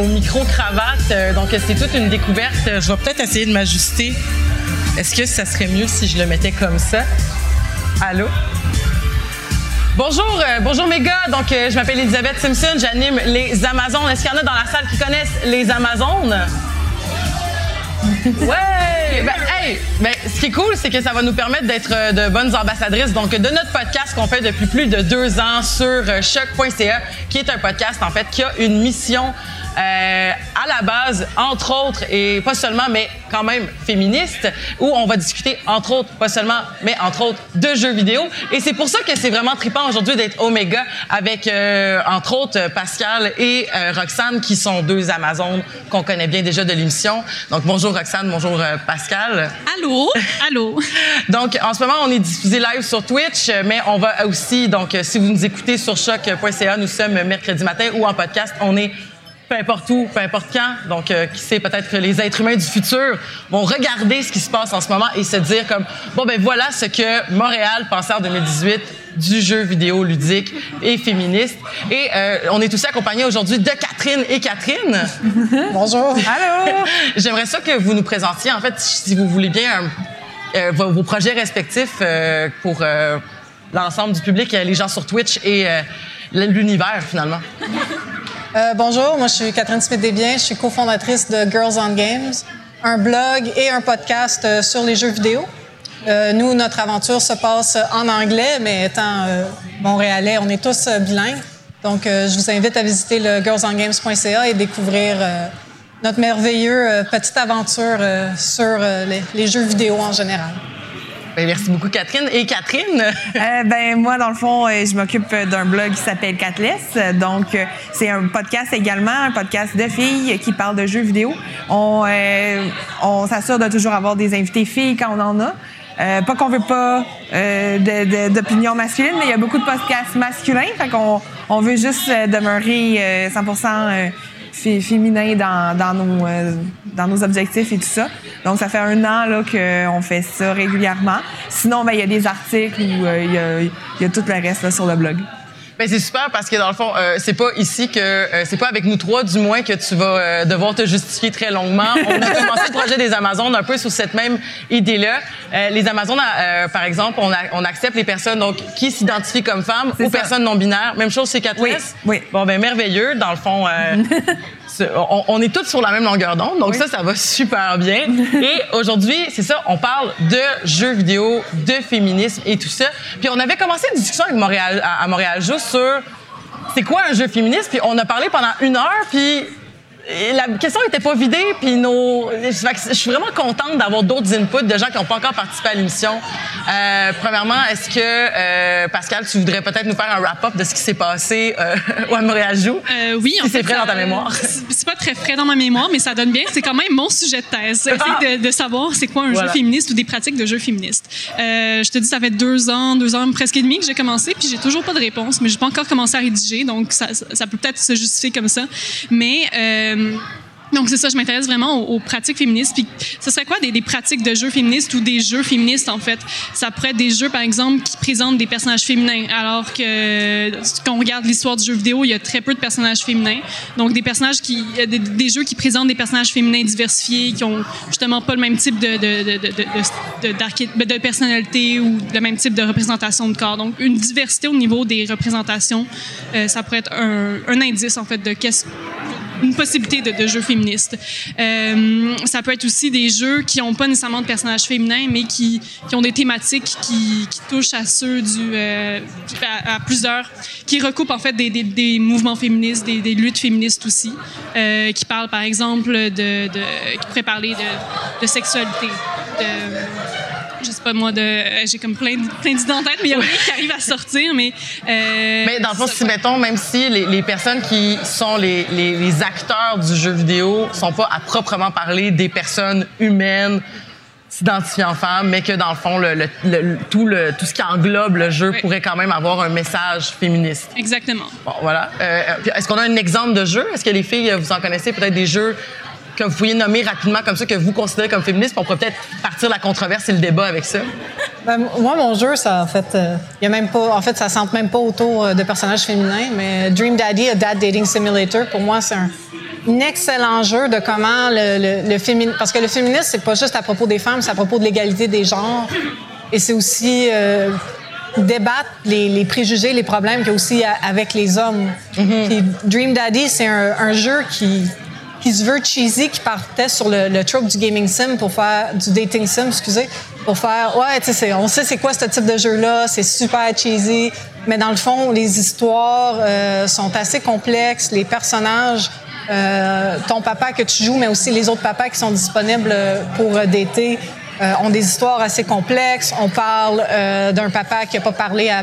au micro-cravate, euh, donc c'est toute une découverte. Je vais peut-être essayer de m'ajuster. Est-ce que ça serait mieux si je le mettais comme ça? Allô? Bonjour, euh, bonjour mes gars. Donc, euh, je m'appelle Elisabeth Simpson, j'anime les Amazones. Est-ce qu'il y en a dans la salle qui connaissent les Amazones? Ouais! Ben, hey! Ben, ce qui est cool, c'est que ça va nous permettre d'être euh, de bonnes ambassadrices. Donc, de notre podcast qu'on fait depuis plus de deux ans sur choc.ca, qui est un podcast, en fait, qui a une mission euh, à la base, entre autres, et pas seulement, mais quand même féministe, où on va discuter, entre autres, pas seulement, mais entre autres, de jeux vidéo. Et c'est pour ça que c'est vraiment trippant aujourd'hui d'être Omega avec, euh, entre autres, Pascal et euh, Roxane, qui sont deux Amazones qu'on connaît bien déjà de l'émission. Donc, bonjour Roxane, bonjour euh, Pascal. Allô? Allô? Donc, en ce moment, on est diffusé live sur Twitch, euh, mais on va aussi, donc, euh, si vous nous écoutez sur choc.ca, nous sommes mercredi matin ou en podcast, on est peu importe où, peu importe quand. Donc, euh, qui sait, peut-être que les êtres humains du futur vont regarder ce qui se passe en ce moment et se dire comme, bon, ben voilà ce que Montréal pensait en 2018 du jeu vidéo ludique et féministe. Et euh, on est aussi accompagné aujourd'hui de Catherine et Catherine. Bonjour. Allô! J'aimerais ça que vous nous présentiez, en fait, si vous voulez bien, un- euh, vos, vos projets respectifs euh, pour euh, l'ensemble du public, les gens sur Twitch et euh, l'univers, finalement. Euh, bonjour, moi je suis Catherine Smith-Desbiens, je suis cofondatrice de Girls on Games, un blog et un podcast euh, sur les jeux vidéo. Euh, nous, notre aventure se passe en anglais, mais étant euh, montréalais, on est tous euh, bilingues. Donc, euh, je vous invite à visiter le girlsongames.ca et découvrir notre merveilleux petite aventure sur les, les jeux vidéo en général. Ben, merci beaucoup, Catherine. Et Catherine, Euh, ben moi dans le fond euh, je m'occupe d'un blog qui s'appelle Catless. Donc euh, c'est un podcast également un podcast de filles qui parle de jeux vidéo. On euh, on s'assure de toujours avoir des invités filles quand on en a. Euh, pas qu'on veut pas d'opinion masculine mais il y a beaucoup de podcasts masculins. Fait qu'on on veut juste demeurer euh, 100% euh, fé- féminin dans, dans, nos, euh, dans nos objectifs et tout ça. Donc, ça fait un an là, qu'on fait ça régulièrement. Sinon, ben, il y a des articles ou euh, il y, a, y a tout le reste là, sur le blog. Ben, c'est super parce que dans le fond, euh, c'est pas ici que euh, c'est pas avec nous trois du moins que tu vas euh, devoir te justifier très longuement. On a commencé le projet des Amazones un peu sous cette même idée-là. Euh, les Amazones, euh, par exemple, on, a- on accepte les personnes donc qui s'identifient comme femmes ou ça. personnes non binaires. Même chose chez Catrice? Oui, oui. Bon ben merveilleux. Dans le fond, euh, on, on est toutes sur la même longueur d'onde, donc ça, ça va super bien. Et aujourd'hui, c'est ça, on parle de jeux vidéo, de féminisme et tout ça. Puis on avait commencé une discussion avec Montréal, à, à Montréal juste sur c'est quoi un jeu féministe, puis on a parlé pendant une heure, puis la question n'était pas vidée, puis nos. Je suis vraiment contente d'avoir d'autres inputs de gens qui n'ont pas encore participé à l'émission. Euh, premièrement, est-ce que, euh, Pascal, tu voudrais peut-être nous faire un wrap-up de ce qui s'est passé euh, à Montréal Joue? Euh, oui, en Si c'est fait, frais dans ta mémoire. C'est c'est pas très frais dans ma mémoire, mais ça donne bien. C'est quand même mon sujet de thèse. Essayer de, de savoir c'est quoi un Voilà. jeu féministe ou des pratiques de jeux féministes. Je te dis, ça fait deux ans, deux ans presque et demi que j'ai commencé, puis j'ai toujours pas de réponse, mais j'ai pas encore commencé à rédiger, donc ça, ça, ça peut peut-être se justifier comme ça. Mais euh, donc, c'est ça, je m'intéresse vraiment aux, pratiques féministes. Puis, ce serait quoi des, pratiques de jeux féministes ou des jeux féministes, en fait? Ça pourrait être des jeux, par exemple, qui présentent des personnages féminins, alors que quand on regarde l'histoire du jeu vidéo, il y a très peu de personnages féminins. Donc, des personnages qui, euh, des, jeux qui présentent des personnages féminins diversifiés, qui ont justement pas le même type d'arché- de personnalité ou le même type de représentation de corps. Donc, une diversité au niveau des représentations, euh, ça pourrait être un, un indice, en fait, de qu'est-ce une possibilité de, de jeux féministes. Euh, ça peut être aussi des jeux qui n'ont pas nécessairement de personnages féminins, mais qui, qui ont des thématiques qui, qui touchent à ceux du euh, à, à plusieurs, qui recoupent en fait des, des, des mouvements féministes, des, des luttes féministes aussi, euh, qui parlent par exemple de, de qui pourraient parler de, de sexualité, de pas moi, de, euh, j'ai comme plein, plein d'idées en tête, mais il y a rien qui arrive à sortir, mais... euh, Mais dans le fond, si, mettons, même si les, les personnes qui sont les, les- les acteurs du jeu vidéo sont pas à proprement parler des personnes humaines s'identifiant femmes, mais que dans le fond, le, le- le- tout, le, tout ce qui englobe le jeu Oui. pourrait quand même avoir un message féministe. Exactement. Bon, voilà. Euh, Est-ce qu'on a un exemple de jeu? Est-ce que les filles, vous en connaissez peut-être des jeux que vous pourriez nommer rapidement comme ça, que vous considérez comme féministes? Puis on pourrait peut-être partir la controverse et le débat avec ça. Ben, moi, mon jeu, ça, en fait, euh, y a même pas, en fait, ça centre même pas autour euh, de personnages féminins, mais Dream Daddy, a Dad Dating Simulator, pour moi, c'est un, excellent jeu de comment le, le, féminisme, parce que le féminisme, c'est pas juste à propos des femmes, c'est à propos de l'égalité des genres, et c'est aussi euh, débattre les, les, préjugés, les problèmes qu'il y a aussi avec les hommes. Mm-hmm. Dream Daddy, c'est un, un jeu qui qui se veut cheesy, qui partait sur le, le trope du gaming sim pour faire du dating sim, excusez, pour faire ouais, tu sais, on sait c'est quoi ce type de jeu-là, c'est super cheesy, mais dans le fond, les histoires euh, sont assez complexes, les personnages, euh, ton papa que tu joues, mais aussi les autres papas qui sont disponibles pour dater. Euh, ont des histoires assez complexes. On parle euh, d'un papa qui n'a pas parlé à,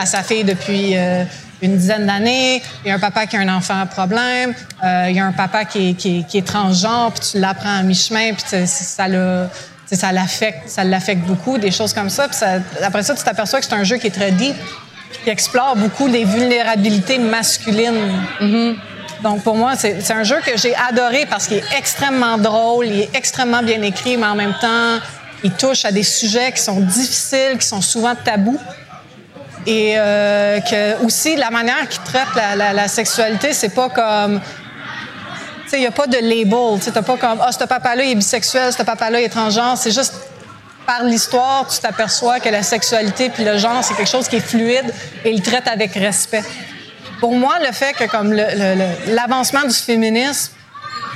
à, sa fille depuis euh, une dizaine d'années. Il y a un papa qui a un enfant à problème. Euh, il y a un papa qui est, qui est, qui est transgenre, puis tu l'apprends à mi-chemin, puis ça le ça l'affecte, ça l'affecte beaucoup, des choses comme ça. Puis ça, après ça, tu t'aperçois que c'est un jeu qui est très deep, qui explore beaucoup les vulnérabilités masculines. Mm-hmm. Donc pour moi, c'est un jeu que j'ai adoré parce qu'il est extrêmement drôle, il est extrêmement bien écrit, mais en même temps, il touche à des sujets qui sont difficiles, qui sont souvent tabous. Et euh, que aussi, la manière qu'il traite la, la, sexualité, c'est pas comme. Tu il n'y a pas de label. Tu pas comme, ah, oh, ce papa-là est bisexuel, ce papa-là est transgenre. C'est juste par l'histoire, tu t'aperçois que la sexualité puis le genre, c'est quelque chose qui est fluide et il traite avec respect. Pour moi, le fait que comme l'avancement du féminisme,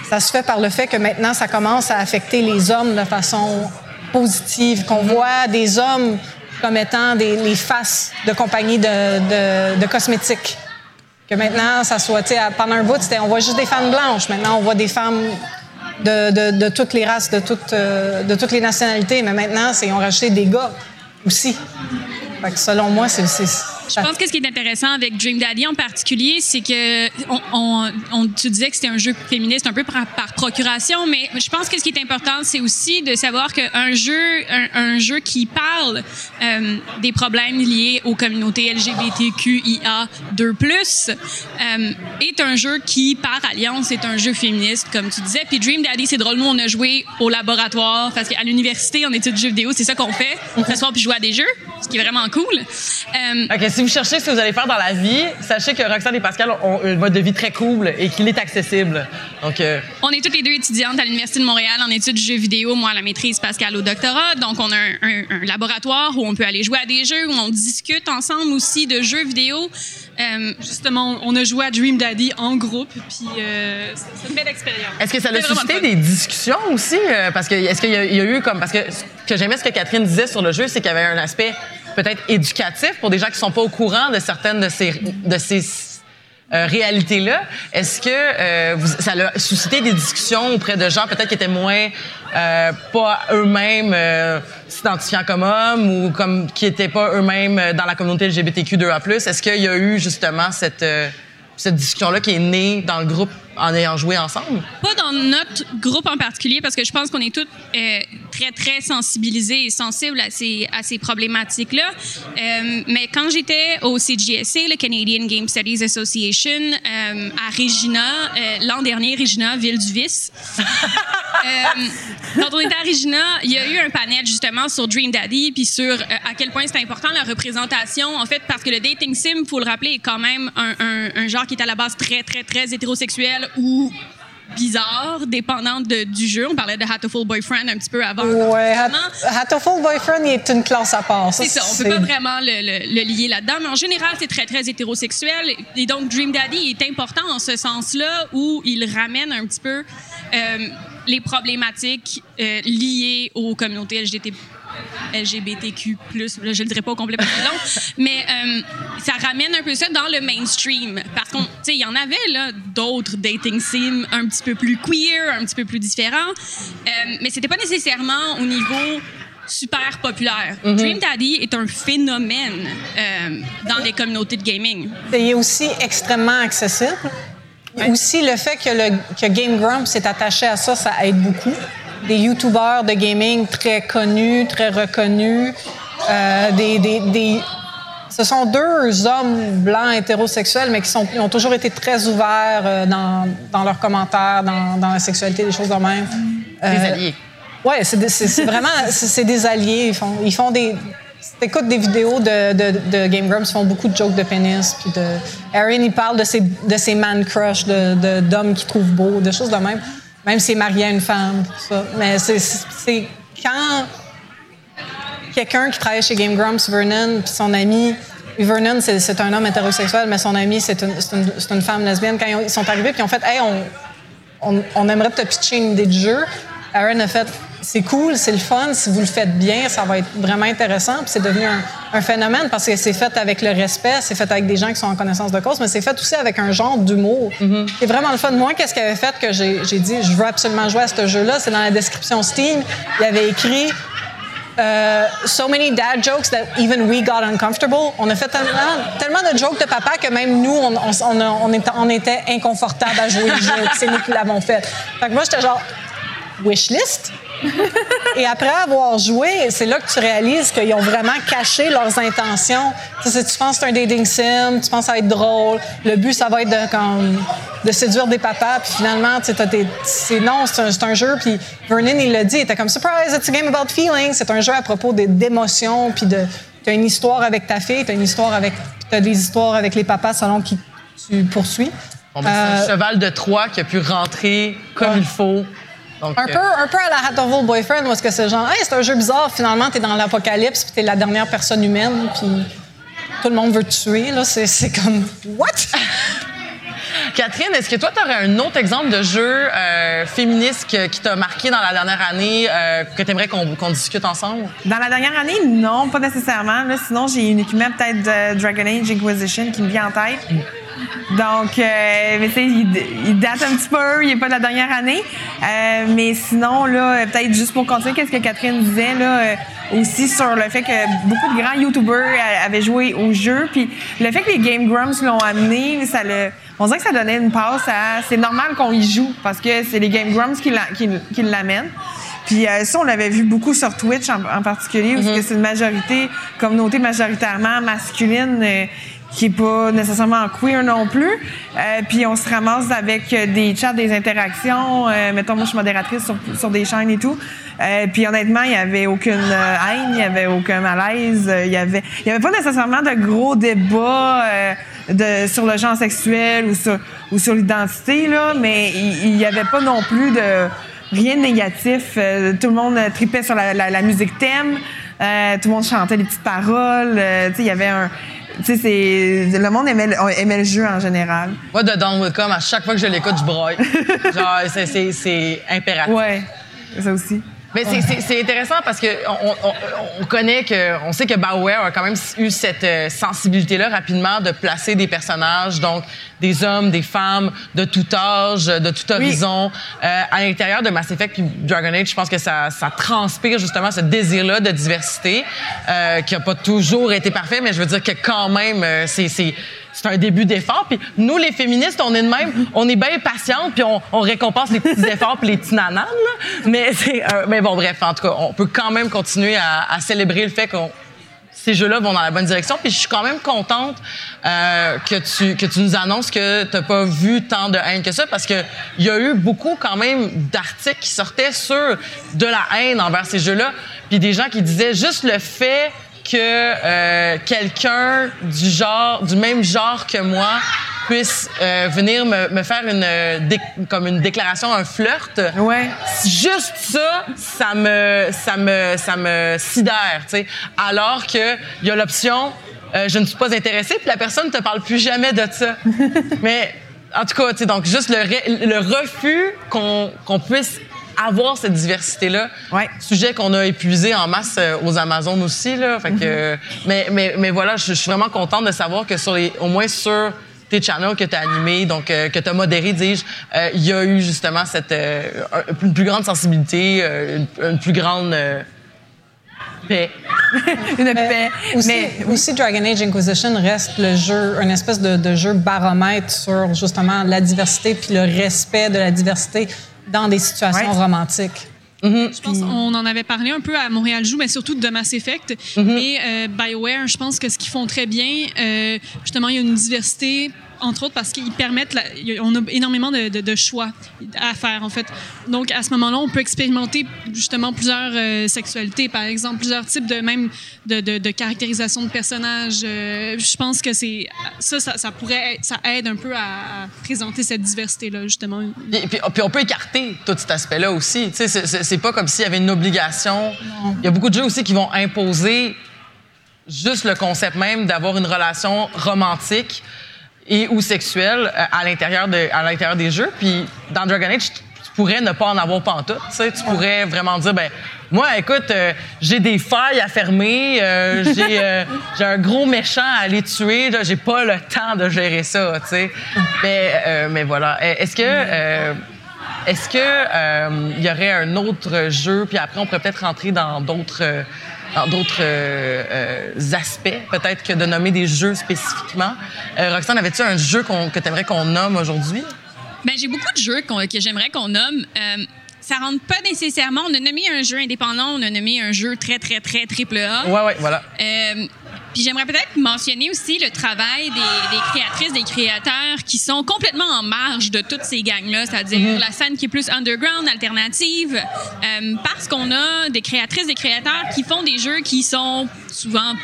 ça se fait par le fait que maintenant, ça commence à affecter les hommes de façon positive, qu'on voit des hommes comme étant des, les faces de compagnies de, de, cosmétiques. Que maintenant, ça soit, pendant un bout, on voit juste des femmes blanches. Maintenant, on voit des femmes de, de toutes les races, de toutes, euh, de toutes les nationalités. Mais maintenant, ils ont rajouté des gars aussi. Fait que selon moi, c'est je pense que ce qui est intéressant avec Dream Daddy en particulier, c'est que on, on, tu disais que c'était un jeu féministe un peu par, procuration, mais je pense que ce qui est important, c'est aussi de savoir qu'un jeu, un, jeu qui parle euh, des problèmes liés aux communautés LGBTQIA 2+, euh, est un jeu qui, par alliance, est un jeu féministe, comme tu disais. Puis Dream Daddy, c'est drôle, nous, on a joué au laboratoire, parce qu'à l'université, en études de jeux vidéo, c'est ça qu'on fait, s'asseoir puis jouer à des jeux, ce qui est vraiment cool. Euh, si vous cherchez ce que vous allez faire dans la vie, sachez que Roxane et Pascal ont un mode de vie très cool et qu'il est accessible. Donc, euh, On est toutes les deux étudiantes à l'Université de Montréal en études de jeux vidéo, moi à la maîtrise, Pascal au doctorat. Donc, on a un, laboratoire où on peut aller jouer à des jeux, où on discute ensemble aussi de jeux vidéo. Euh, justement, on a joué à Dream Daddy en groupe, puis euh, c'est une belle expérience. Est-ce que ça a suscité des discussions aussi? parce que est-ce qu'il y, a eu comme parce que ce que j'aimais ce que Catherine disait sur le jeu, c'est qu'il y avait un aspect peut-être éducatif pour des gens qui sont pas au courant de certaines de ces, de ces euh, réalités-là. Est-ce que euh, ça a suscité des discussions auprès de gens peut-être qui étaient moins euh, pas eux-mêmes s'identifiant comme hommes ou comme qui étaient pas eux-mêmes dans la communauté LGBTQ2A+. Est-ce qu'il y a eu justement cette cette discussion-là qui est née dans le groupe? En ayant joué ensemble? Pas dans notre groupe en particulier, parce que je pense qu'on est tous euh, très, très sensibilisés et sensibles à ces, à ces problématiques-là. Euh, mais quand j'étais au CGSA, le Canadian Game Studies Association, euh, à Regina, l'an dernier, Regina, ville du vice, quand on était à Regina, il y a eu un panel justement sur Dream Daddy, puis sur à quel point c'est important la représentation, en fait, parce que le dating sim, faut le rappeler, est quand même un, un, un genre qui est à la base très, très, très hétérosexuel ou bizarre, dépendant du jeu. On parlait de Hatoful Boyfriend un petit peu avant. Ouais, Hatoful Boyfriend est une classe à part. C'est ça, on peut pas vraiment le, lier là-dedans, mais en général, c'est très, très hétérosexuel. Et donc, Dream Daddy est important en ce sens-là, où il ramène un petit peu euh, les problématiques euh, liées aux communautés LGBT LGBTQ+, là, je le dirais pas complètement long, mais euh, ça ramène un peu ça dans le mainstream. Parce qu'on, tu sais, il y en avait, là, d'autres dating sims un petit peu plus queer, un petit peu plus différents, euh, mais c'était pas nécessairement au niveau super populaire. Mm-hmm. Dream Daddy est un phénomène euh, dans les communautés de gaming. Il est aussi extrêmement accessible. Aussi, le fait que, le, que Game Grumps s'est attaché à ça, ça aide beaucoup des YouTubers de gaming très connus, très reconnus. Euh, des, des, des, ce sont deux hommes blancs hétérosexuels, mais qui sont, ont toujours été très ouverts euh, dans, dans, leurs commentaires, dans, dans, la sexualité, des choses de même. Euh, des alliés. Ouais, c'est vraiment c'est des alliés. Ils font, ils font des. T'écoutes des vidéos de, de, de Game Grumps, ils font beaucoup de jokes de pénis. Puis de, Aaron, il parle de ses, de ses man crush, de- de- d'hommes qu'il trouve beaux, de choses de même. Même s'il est marié à une femme, tout ça. Mais c'est- quand quelqu'un qui travaille chez Game Grumps, Vernon, puis son ami. Vernon, c'est un homme hétérosexuel, mais son ami, c'est une, une- femme lesbienne. Quand ils, ont- ils sont arrivés, puis ils ont fait Hey, on, on, on aimerait te pitcher une idée de jeu. Aaron a fait c'est cool, c'est le fun, si vous le faites bien, ça va être vraiment intéressant. Puis c'est devenu un, un phénomène parce que c'est fait avec le respect, c'est fait avec des gens qui sont en connaissance de cause, mais c'est fait aussi avec un genre d'humour. C'est vraiment le fun. Moi, qu'est-ce qui avait fait que j'ai j'ai dit je veux absolument jouer à ce jeu-là? C'est dans la description Steam. Il y avait écrit euh, so many dad jokes that even we got uncomfortable. On a fait tellement, tellement de jokes de papa que même nous, on, on, on, a- on était, on était inconfortables à jouer le jeu. C'est nous qui l'avons fait. Fait que moi, j'étais genre, wishlist? Et après avoir joué, c'est là que tu réalises qu'ils ont vraiment caché leurs intentions. Tu, sais, tu penses que c'est un dating sim, tu penses que ça va être drôle. Le but, ça va être de, comme, de séduire des papas. Puis finalement, tu sais, c'est non, c'est un, jeu. Puis Vernon, il l'a dit, il était comme surprise, it's a game about feelings. C'est un jeu à propos d'émotions. Puis de, t'as une histoire avec ta fille, t'as une histoire avec, t'as des histoires avec les papas selon qui tu poursuis. Bon, ben, c'est un Euh, cheval de Troie qui a pu rentrer comme Ouais. il faut. Donc, Un euh, peu, un peu à la Hatterville Boyfriend, où est-ce que c'est genre, hey, c'est un jeu bizarre, finalement, t'es dans l'apocalypse, puis t'es la dernière personne humaine, puis tout le monde veut te tuer, là. C'est, c'est comme, what? Catherine, est-ce que toi, tu aurais un autre exemple de jeu euh, féministe que- qui t'a marqué dans la dernière année, euh, que tu aimerais qu'on qu'on discute ensemble? Dans la dernière année, non, pas nécessairement. Là, sinon, j'ai uniquement peut-être de Dragon Age Inquisition qui me vient en tête. Donc, euh, mais tu sais, il, il date un petit peu, il n'est pas de la dernière année. Euh, mais sinon, là, peut-être juste pour continuer, qu'est-ce que Catherine disait, là, euh, aussi sur le fait que beaucoup de grands YouTubers euh, avaient joué au jeu. Puis le fait que les Game Grumps l'ont amené, ça le, on dirait que ça donnait une passe à. C'est normal qu'on y joue parce que c'est les Game Grumps qui, l'a- qui, qui l'amènent. Puis euh, ça, on l'avait vu beaucoup sur Twitch en, en particulier, où c'est une majorité, communauté majoritairement masculine, euh, qui est pas nécessairement queer non plus. Euh, puis on se ramasse avec euh, des chats, des interactions. Euh, mettons, moi, je suis modératrice sur, sur des chaînes et tout. Euh, puis honnêtement, il y avait aucune euh, haine, il y avait aucun malaise. euh, Il y avait, il y avait pas nécessairement de gros débats de, sur le genre sexuel ou sur, ou sur l'identité, là, mais il il y avait pas non plus de rien de négatif. Tout le monde tripait sur la, la- la musique thème. Tout le monde chantait les petites paroles. Il y avait un. Tu sais, c'est- le monde aimait, le- aimait le jeu en général. Moi, de Don Welcome, à chaque fois que je l'écoute, je broille. Genre, c'est impératif. Ouais, ça aussi. Mais c'est- c'est c'est intéressant parce que on, on- on connaît que, on sait que BioWare a quand même eu cette euh, sensibilité-là rapidement de placer des personnages, donc des hommes, des femmes de tout âge, de tout horizon, euh, à l'intérieur de Mass Effect puis Dragon Age. Je pense que ça, ça transpire justement ce désir-là de diversité euh, qui a pas toujours été parfait, mais je veux dire que quand même, euh, c'est c'est- un début d'effort. Puis nous, les féministes, on est de même, on est bien patientes, puis on, récompense les petits efforts puis les petits nananes. Mais, c'est, euh, mais bon, bref, en tout cas, on peut quand même continuer à, célébrer le fait qu'on ces jeux-là vont dans la bonne direction. Puis je suis quand même contente euh, que, tu, que tu nous annonces que tu n'as pas vu tant de haine que ça, parce qu'il y a eu beaucoup quand même d'articles qui sortaient sur de la haine envers ces jeux-là. Puis des gens qui disaient juste le fait que euh, quelqu'un du genre, du même genre que moi puisse euh, venir me, me faire une, euh, comme une déclaration, un flirt. Ouais. Juste ça, ça me, ça me, ça me sidère, tu sais. Alors que il y a l'option, je ne suis pas intéressée, puis la personne ne te parle plus jamais de ça. Mais en tout cas, tu sais, donc juste le, refus qu'on qu'on puisse avoir cette diversité-là. Ouais. Sujet qu'on a épuisé en masse euh, aux Amazones aussi, là. Fait que, euh, mais, mais, mais voilà, je je suis vraiment contente de savoir que sur les, au moins sur tes channels que tu as animés, donc euh, que tu as modéré, dis-je, euh, il y a eu justement cette, euh, un- une plus grande sensibilité, une, une plus grande euh, paix. Une paix. Aussi, Mais aussi, Dragon Age Inquisition reste le jeu, une espèce de, de jeu baromètre sur justement la diversité puis le respect de la diversité dans des situations Ouais. romantiques. Je pense qu'on en avait parlé un peu à Montréal Joue, mais surtout de Mass Effect. Mais euh, BioWare, je pense que ce qu'ils font très bien, euh, justement, il y a une diversité entre autres parce qu'ils permettent, la- on a énormément de, de- de choix à faire, en fait. Donc, à ce moment-là, on peut expérimenter justement plusieurs euh, sexualités, par exemple, plusieurs types de même de, caractérisation de personnages. Euh, je pense que c'est ça, ça, ça pourrait, être- ça aide un peu à, à présenter cette diversité-là, justement. Puis, puis- puis on peut écarter tout cet aspect-là aussi. Tu sais, c'est- pas comme s'il y avait une obligation. Il y a beaucoup de jeux aussi qui vont imposer juste le concept même d'avoir une relation romantique et ou sexuelle euh, à l'intérieur de, à l'intérieur des jeux. Puis dans Dragon Age, tu pourrais ne pas en avoir pantoute. Tu sais, tu pourrais vraiment dire, ben moi, écoute, euh, j'ai des failles à fermer, euh, j'ai euh, j'ai un gros méchant à aller tuer, là, j'ai pas le temps de gérer ça. Tu sais, mais euh, mais voilà. Est-ce que est-ce que il y aurait un autre jeu, puis après on pourrait peut-être rentrer dans d'autres dans d'autres euh, euh, aspects, peut-être que de nommer des jeux spécifiquement. Euh, Roxane, avais-tu un jeu que tu aimerais qu'on nomme aujourd'hui? Ben, j'ai beaucoup de jeux que j'aimerais qu'on nomme. Ça rentre pas nécessairement. On a nommé un jeu indépendant, on a nommé un jeu très, très, très triple A. Ouais, ouais, voilà. Euh, puis j'aimerais peut-être mentionner aussi le travail des, des créatrices, des créateurs qui sont complètement en marge de toutes ces gangs-là, c'est-à-dire la scène qui est plus underground, alternative, euh, parce qu'on a des créatrices, des créateurs qui font des jeux qui sont souvent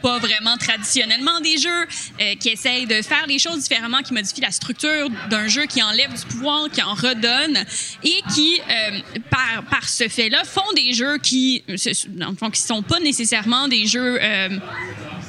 pas vraiment traditionnellement des jeux, euh, qui essayent de faire les choses différemment, qui modifient la structure d'un jeu, qui enlève du pouvoir, qui en redonne, et qui, euh, par, par ce fait-là, font des jeux qui, dans le fond, qui sont pas nécessairement des jeux euh,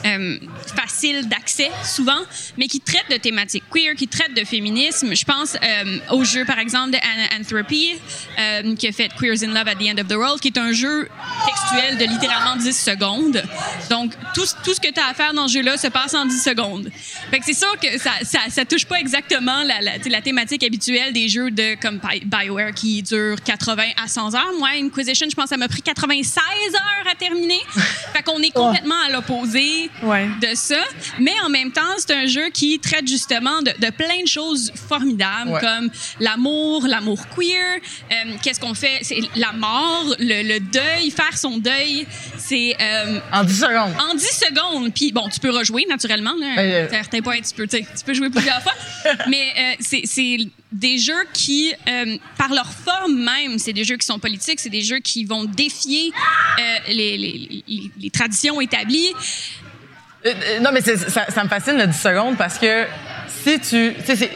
euh, faciles d'accès, souvent, mais qui traitent de thématiques queer, qui traitent de féminisme. Je pense euh, au jeu, par exemple, de An- Anthropy, euh, qui a fait Queers in Love at the End of the World, qui est un jeu textuel de littéralement 10 secondes. Donc, tout, tout ce que tu as à faire dans ce jeu-là se passe en 10 secondes. Fait que c'est sûr que ça, ça, ça touche pas exactement la, thématique habituelle des jeux de comme Bi- BioWare qui durent 80 à 100 heures. Moi, Inquisition, je pense que ça m'a pris 96 heures à terminer. fait qu'on est complètement à l'opposé Ouais. de ça. Mais en même temps, c'est un jeu qui traite justement de, de plein de choses formidables, Ouais. comme l'amour, l'amour queer, euh, qu'est-ce qu'on fait, c'est la mort, le, le deuil, faire son deuil, c'est euh, En 10 secondes. en 10 secondes. Puis bon, tu peux rejouer naturellement. Là, Ben, euh, à certains points, tu peux, tu peux jouer plusieurs fois. Mais euh, c'est c'est des jeux qui, euh, par leur forme même, c'est des jeux qui sont politiques, c'est des jeux qui vont défier euh, les, les- les- les traditions établies. Euh, euh, non, mais ça, ça me fascine le 10 secondes parce que si tu.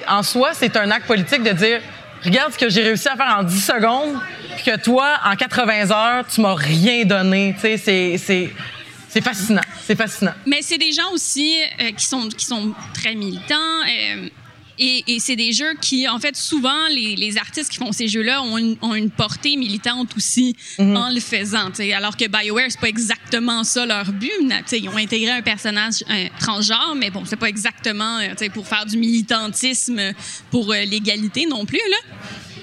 en soi, c'est un acte politique de dire regarde ce que j'ai réussi à faire en 10 secondes, puis que toi, en 80 heures, tu m'as rien donné. C'est- c'est. Fascinant. C'est fascinant. Mais c'est des gens aussi euh, qui, sont, qui sont très militants. Et, et c'est des jeux qui, en fait, souvent, les, les artistes qui font ces jeux-là ont une, ont une portée militante aussi en le faisant. Alors que BioWare, c'est pas exactement ça leur but. Ils ont intégré un personnage euh, transgenre, mais bon, c'est pas exactement euh, pour faire du militantisme pour euh, l'égalité non plus. Là.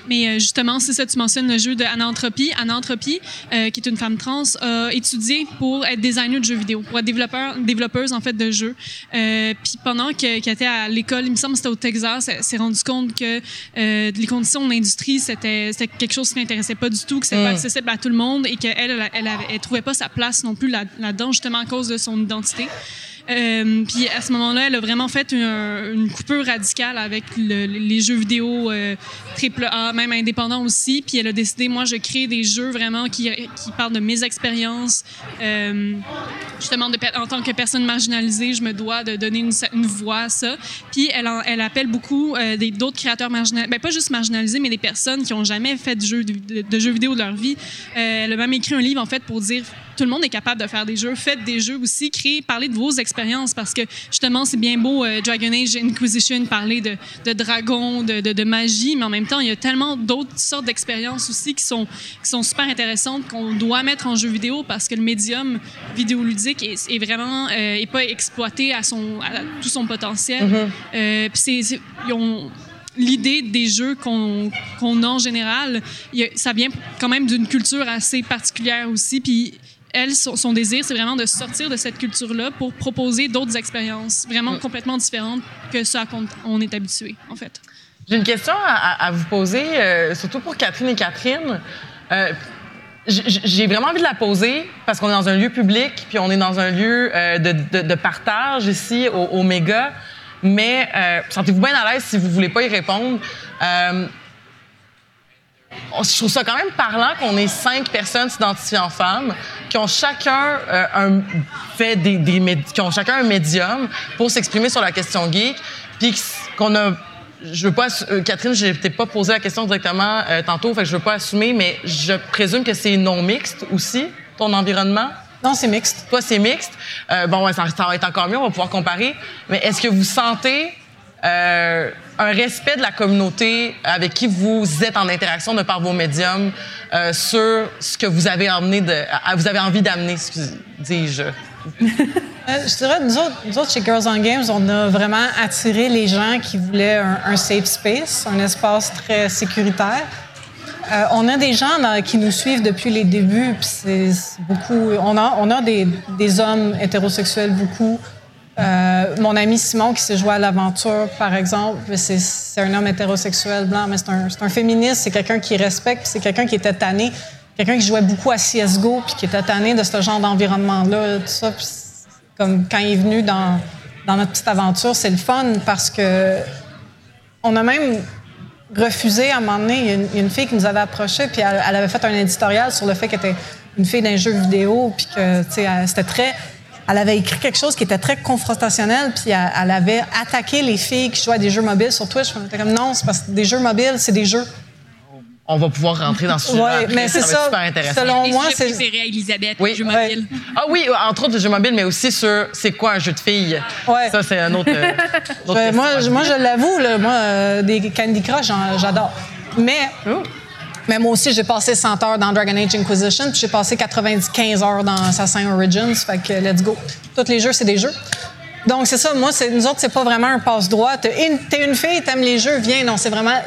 Mais euh, justement, c'est ça, tu mentionnes le jeu de Anantropie. Anantropie, euh, qui est une femme trans, a étudié pour être designer de jeux vidéo, pour être développeur, développeuse en fait de jeux. Euh, puis pendant que- qu'elle était à l'école, il me semble que c'était au Texas, elle s'est rendue compte que euh, les conditions de l'industrie, c'était c'était quelque chose qui l'intéressait pas du tout, que c'était pas accessible à tout le monde et qu'elle, elle, elle, elle trouvait pas sa place non plus là- là-dedans, justement à cause de son identité. Euh, puis à ce moment-là, elle a vraiment fait une, une coupure radicale avec le- les jeux vidéo euh, triple A, même indépendants aussi. Puis elle a décidé, moi, je crée des jeux vraiment qui, parlent de mes expériences. Euh, justement, en tant que personne marginalisée, je me dois de donner une, voix à ça. Puis elle, appelle beaucoup euh, d'autres créateurs marginalisés, ben, pas juste marginalisés, mais des personnes qui ont jamais fait de jeux, de, jeux vidéo de leur vie. Elle a même écrit un livre, en fait, pour dire tout le monde est capable de faire des jeux. Faites des jeux aussi, créez, parlez de vos expériences parce que justement, c'est bien beau euh, Dragon Age Inquisition, parler de, de dragons, de, de, de magie, mais en même temps, il y a tellement d'autres sortes d'expériences aussi qui sont, qui sont super intéressantes qu'on doit mettre en jeu vidéo parce que le médium vidéoludique est, est vraiment euh, est pas exploité à, son, à tout son potentiel. Euh, puis c'est- c'est- ils ont- l'idée des jeux qu'on a en général, ça vient quand même d'une culture assez particulière aussi. Puis elle, son, son désir, c'est vraiment de sortir de cette culture-là pour proposer d'autres expériences vraiment complètement différentes que ce à quoi on est habitué, en fait. J'ai une question à, vous poser, euh, surtout pour Catherine et Catherine. Euh, J'ai vraiment envie de la poser parce qu'on est dans un lieu public, puis on est dans un lieu euh, de, de- de partage ici au, au Méga. mais sentez-vous bien à l'aise si vous voulez pas y répondre. Je trouve ça quand même parlant qu'on ait cinq personnes s'identifiant femmes qui ont chacun euh, un fait des, qui ont chacun un médium pour s'exprimer sur la question geek, puis qu'on a je veux pas euh, Catherine, je t'ai pas posé la question directement euh, tantôt, fait que je veux pas assumer, mais je présume que c'est non mixte aussi ton environnement? Non, c'est mixte. Toi, c'est mixte. Bon, ouais, ça, ça va être encore mieux, on va pouvoir comparer. Mais est-ce que vous sentez euh, un respect de la communauté avec qui vous êtes en interaction de par vos médiums euh, sur ce que vous avez envie d'amener, dis-je. Euh, je dirais, nous autres, nous chez Girls on Games, on a vraiment attiré les gens qui voulaient un, safe space, un espace très sécuritaire. On a des gens qui nous suivent depuis les débuts, puis c'est beaucoup. On a, des hommes hétérosexuels beaucoup. Euh, mon ami Simon qui s'est joué à l'aventure, par exemple, c'est un homme hétérosexuel blanc, mais c'est un, féministe, c'est quelqu'un qui respecte, c'est quelqu'un qui était tanné, quelqu'un qui jouait beaucoup à CSGO, puis qui était tanné de ce genre d'environnement-là, tout ça. Comme quand il est venu dans, notre petite aventure, c'est le fun parce que on a même refusé à un moment donné. Il y a une, fille qui nous avait approché, puis elle, elle avait fait un éditorial sur le fait qu'elle était une fille d'un jeu vidéo, puis que, c'était très. Elle avait écrit quelque chose qui était très confrontationnel, puis elle, elle avait attaqué les filles qui jouaient à des jeux mobiles sur Twitch. On était comme non, c'est parce que des jeux mobiles, c'est des jeux. On va pouvoir rentrer dans ce sujet. Ouais, mais c'est va être ça. super intéressant. Selon Les moi, c'est. à Elisabeth, Oui. les jeux Ouais. mobiles. Ah oui, entre autres, le jeu mobile, mais aussi sur c'est quoi un jeu de filles? Ouais. Ça, c'est un autre. euh, autre Ben, moi, moi, je l'avoue, là, moi, euh, des Candy Crush, j'adore. Mais, mais moi aussi, j'ai passé 100 heures dans Dragon Age Inquisition, puis j'ai passé 95 heures dans Assassin's Origins. Fait que let's go. Tous les jeux, c'est des jeux. Donc, c'est ça. Moi, nous autres, c'est pas vraiment un passe-droit. T'es une, fille, t'aimes les jeux, viens. Non, c'est vraiment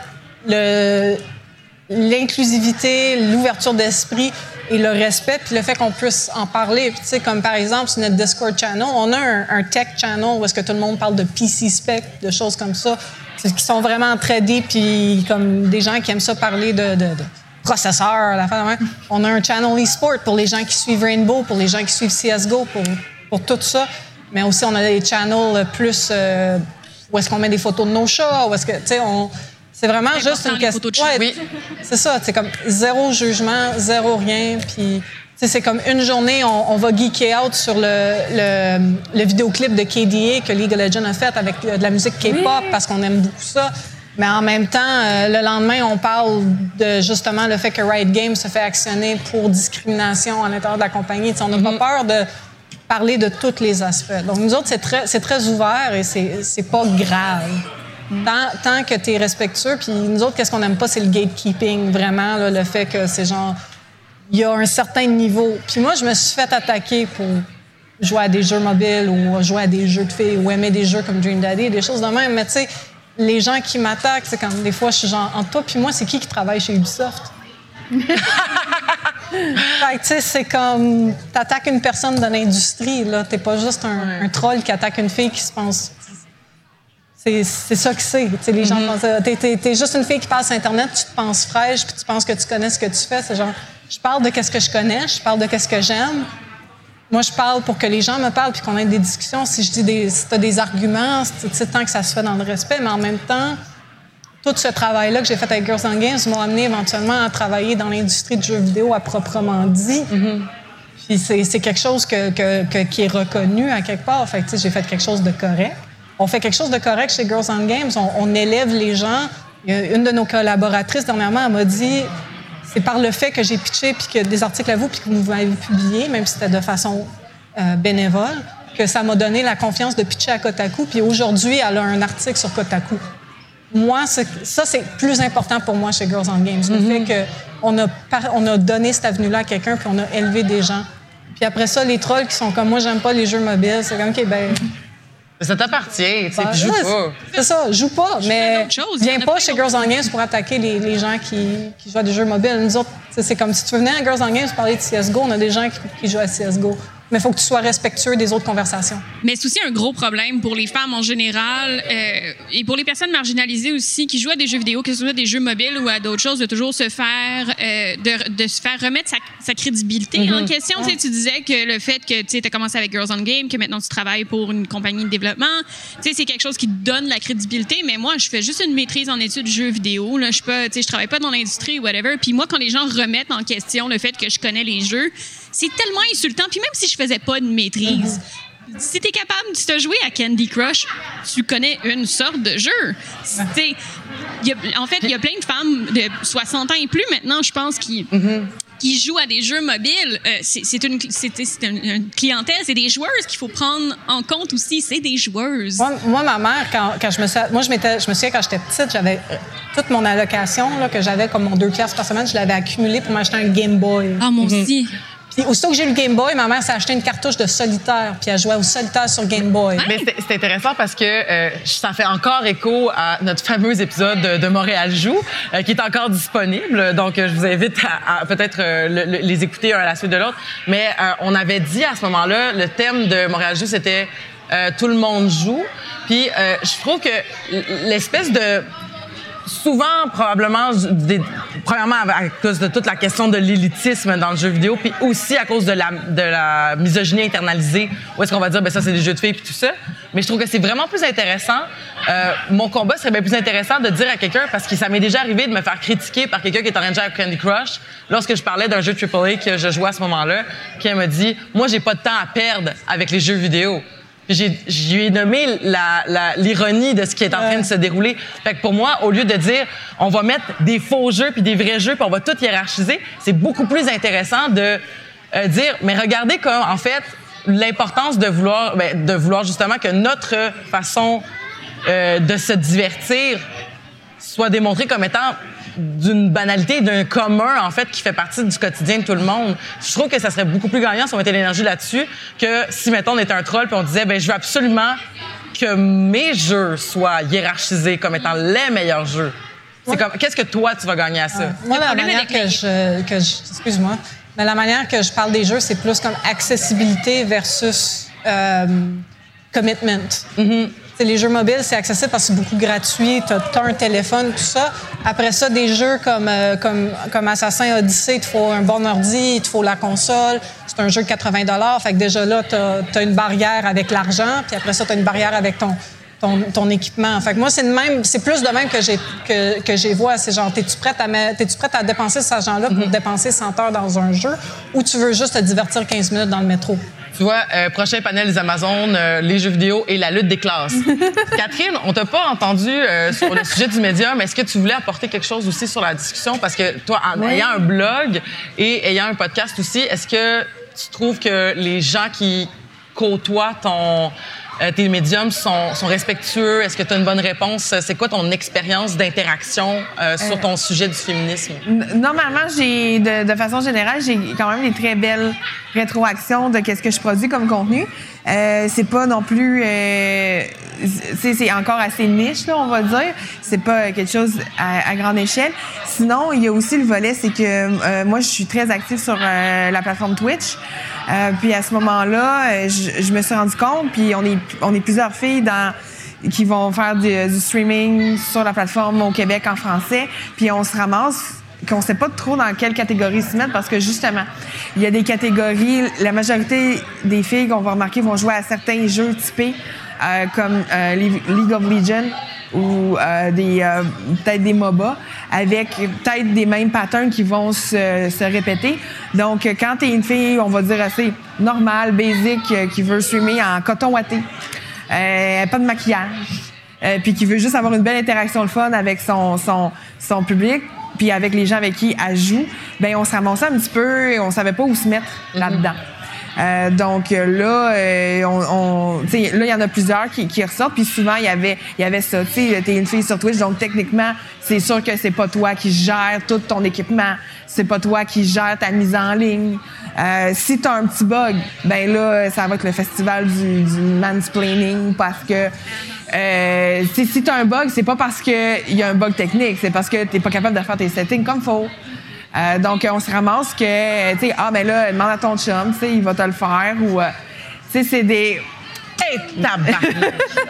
l'inclusivité, l'ouverture d'esprit et le respect, puis le fait qu'on puisse en parler. Puis, tu sais, comme par exemple, sur notre Discord channel, on a un, un tech channel où est-ce que tout le monde parle de PC spec, de choses comme ça, qui sont vraiment très deep, puis comme des gens qui aiment ça parler de, de, de processeurs, la fin. On a un channel e-sport pour les gens qui suivent Rainbow, pour les gens qui suivent CSGO, pour, pour tout ça. Mais aussi, on a des channels plus euh, où est-ce qu'on met des photos de nos chats, où est-ce que, tu sais, on... C'est vraiment juste une question. chats. Oui. C'est ça, c'est comme zéro jugement, zéro rien. Puis, c'est comme une journée, on, on va geeker out sur le, le, le vidéoclip de KDA que League of Legends a fait avec de la musique K-pop parce qu'on aime beaucoup ça. Mais en même temps, euh, le lendemain, on parle de justement le fait que Riot Games se fait actionner pour discrimination à l'intérieur de la compagnie. On n'a pas peur de parler de tous les aspects. Donc, nous autres, c'est très, c'est très ouvert et c'est c'est pas grave. Tant, tant que tu es respectueux, puis nous autres, qu'est-ce qu'on n'aime pas, c'est le gatekeeping, vraiment, là, le fait que c'est genre, il y a un certain niveau. Puis moi, je me suis fait attaquer pour jouer à des jeux mobiles ou jouer à des jeux de filles ou aimer des jeux comme Dream Daddy, des choses de même. Mais tu sais, les gens qui m'attaquent, c'est comme des fois, je suis genre, entre toi puis moi, c'est qui qui travaille chez Ubisoft? Fait que, tu sais, c'est comme, t'attaques une personne de l'industrie, là. T'es pas juste un, un troll qui attaque une fille qui se pense c'est c'est ça que c'est. Tu sais, les gens pensent, euh, t'es, t'es- t'es juste une fille qui passe Internet, tu te penses fraîche, puis tu penses que tu connais ce que tu fais. C'est genre, je parle de qu'est-ce que je connais, je parle de qu'est-ce que j'aime. Moi, je parle pour que les gens me parlent puis qu'on ait des discussions. Si je dis des, si t'as des arguments, c'est tant que ça se fait dans le respect, mais en même temps, tout ce travail-là que j'ai fait avec Girls on Games m'a amené éventuellement à travailler dans l'industrie du jeu vidéo à proprement dit. Puis c'est, quelque chose que, que- que- qui est reconnu à quelque part. Fait que, j'ai fait quelque chose de correct. On fait quelque chose de correct chez Girls on Games. On, on élève les gens. Une de nos collaboratrices, dernièrement, elle m'a dit c'est par le fait que j'ai pitché puis que des articles à vous puis que vous m'avez publié, même si c'était de façon euh, bénévole, que ça m'a donné la confiance de pitcher à Kotaku. Puis aujourd'hui, elle a un article sur Kotaku moi, ça, c'est plus important pour moi chez Girls on Games. Le fait qu'on a, on a donné cette avenue-là à quelqu'un, puis on a élevé des gens. Puis après ça, les trolls qui sont comme moi, j'aime pas les jeux mobiles, c'est comme, OK, ben. Ça t'appartient, tu sais, ben, joue pas. C'est ça, joue pas. Mais viens pas chez Girls on Games pour attaquer les, les gens qui, qui jouent à des jeux mobiles. Nous autres, c'est comme si tu venais à Girls on Games parler de CSGO, on a des gens qui, qui jouent à CSGO. Mais il faut que tu sois respectueux des autres conversations. Mais c'est aussi un gros problème pour les femmes en général euh, et pour les personnes marginalisées aussi qui jouent à des jeux vidéo, que ce soit des jeux mobiles ou à d'autres choses, de toujours se faire, euh, de, de, se faire remettre sa, sa crédibilité en Mhm. question. Tu sais, Tu disais que le fait que tu as commencé avec Girls on Game, que maintenant tu travailles pour une compagnie de développement, c'est quelque chose qui te donne la crédibilité. Mais moi, je fais juste une maîtrise en études jeux vidéo. Là. Je, je travaille pas dans l'industrie ou whatever. Puis moi, quand les gens remettent en question le fait que je connais les jeux, c'est tellement insultant. Puis même si je faisais pas de maîtrise, si tu es capable de te jouer à Candy Crush, tu connais une sorte de jeu. Y a- en fait, il y a plein de femmes de 60 ans et plus maintenant, je pense, qui, qui jouent à des jeux mobiles. Euh, c'est une, une, une clientèle, c'est des joueuses qu'il faut prendre en compte aussi. C'est des joueuses. Moi, moi, ma mère, quand, quand je me suis, moi, je je me souviens quand j'étais petite, j'avais euh, toute mon allocation là, que j'avais comme mon deux piastres par semaine, je l'avais accumulée pour m'acheter un Game Boy. Ah, moi aussi. Puis aussitôt que j'ai eu le Game Boy, ma mère s'est acheté une cartouche de solitaire, puis elle jouait au solitaire sur Game Boy. Mais c'est intéressant parce que euh, ça fait encore écho à notre fameux épisode de, de Montréal Joue, euh, qui est encore disponible. Donc, euh, je vous invite à, à peut-être euh, le- le- les écouter un à la suite de l'autre. Mais euh, on avait dit à ce moment-là, le thème de Montréal Joue, c'était euh, Tout le monde joue. Puis, je trouve que l'espèce de souvent, probablement, premièrement à cause de toute la question de l'élitisme dans le jeu vidéo, puis aussi à cause de la, misogynie internalisée, où est-ce qu'on va dire, ben ça, c'est des jeux de filles, puis tout ça. Mais je trouve que c'est vraiment plus intéressant. Euh, mon combat serait bien plus intéressant de dire à quelqu'un, parce que ça m'est déjà arrivé de me faire critiquer par quelqu'un qui est en train de jouer à Candy Crush, lorsque je parlais d'un jeu AAA que je jouais à ce moment-là, elle me dit, moi, j'ai pas de temps à perdre avec les jeux vidéo. J'ai, nommé la- la- l'ironie de ce qui est en train de se dérouler. Fait que pour moi, au lieu de dire on va mettre des faux jeux puis des vrais jeux puis on va tout hiérarchiser, c'est beaucoup plus intéressant de euh, dire mais regardez comme en fait l'importance de vouloir ben, de vouloir justement que notre façon euh, de se divertir soit démontrée comme étant d'une banalité, d'un commun, en fait, qui fait partie du quotidien de tout le monde. Je trouve que ça serait beaucoup plus gagnant si on mettait l'énergie là-dessus que si, mettons, on était un troll puis on disait, ben je veux absolument que mes jeux soient hiérarchisés comme étant les meilleurs jeux. C'est comme, qu'est-ce que toi, tu vas gagner à ça? Moi, la manière que je, que je- excuse-moi, mais la manière que je parle des jeux, c'est plus comme accessibilité versus euh, commitment. Mm-hmm. Les jeux mobiles, c'est accessible parce que c'est beaucoup gratuit. Tu as, un téléphone, tout ça. Après ça, des jeux comme, euh, comme, comme Assassin Odyssey, il te faut un bon ordi, il te faut la console. C'est un jeu de 80 Fait que déjà là, tu as, une barrière avec l'argent, puis après ça, tu as une barrière avec ton, ton, ton équipement. Fait que moi, c'est de même, c'est plus de même que j'ai que, que j'ai vois. C'est genre, t'es-tu prête à mettre- t'es-tu prête à dépenser cet argent-là pour dépenser 100 heures dans un jeu, ou tu veux juste te divertir 15 minutes dans le métro? Tu vois, euh, prochain panel des Amazones, euh, les jeux vidéo et la lutte des classes. Catherine, on t'a pas entendu euh, sur le sujet du médium. Est-ce que tu voulais apporter quelque chose aussi sur la discussion? Parce que toi, en ayant un blog et ayant un podcast aussi, est-ce que tu trouves que les gens qui côtoient ton, euh, tes médiums sont, sont respectueux? Est-ce que tu as une bonne réponse? C'est quoi ton expérience d'interaction euh, sur ton sujet du féminisme? Normalement, j'ai, de, de façon générale, j'ai quand même des très belles rétroactions de qu'est-ce que je produis comme contenu. Euh, c'est pas non plus, euh, c'est, encore assez niche, là, on va dire. C'est pas quelque chose à, à grande échelle. Sinon, il y a aussi le volet, c'est que euh, moi, je suis très active sur euh, la plateforme Twitch. Euh, puis à ce moment-là, euh, je, je me suis rendu compte, puis on est, on est plusieurs filles dans qui vont faire du, du streaming sur la plateforme au Québec en français, puis on se ramasse qu'on sait pas trop dans quelle catégorie se mettre parce que justement, il y a des catégories, la majorité des filles qu'on va remarquer vont jouer à certains jeux typés euh, comme euh, League of Legends ou euh, des peut-être des MOBA avec peut-être des mêmes patterns qui vont se, se répéter. Donc quand tu une fille, on va dire assez normale, basic qui veut streamer en coton euh, pas de maquillage, puis qui veut juste avoir une belle interaction le fun avec son, son, son public, puis avec les gens avec qui elle joue, ben on se ramassait un petit peu et on savait pas où se mettre là-dedans. Euh, donc euh, là, euh, on, on là il y en a plusieurs qui, qui ressortent, puis souvent il y avait, il y avait ça. Tu t'es une fille sur Twitch, donc techniquement c'est sûr que c'est pas toi qui gère tout ton équipement, c'est pas toi qui gère ta mise en ligne. Euh, si t'as un petit bug, ben là ça va être le festival du, du mansplaining parce que euh, si si t'as un bug, c'est pas parce que il y a un bug technique, c'est parce que t'es pas capable de faire tes settings comme faut. Euh, donc, on se ramasse que, tu sais, ah, ben là, demande à ton chum, tu sais, il va te le faire. Ou, euh, tu sais, c'est des. Hey!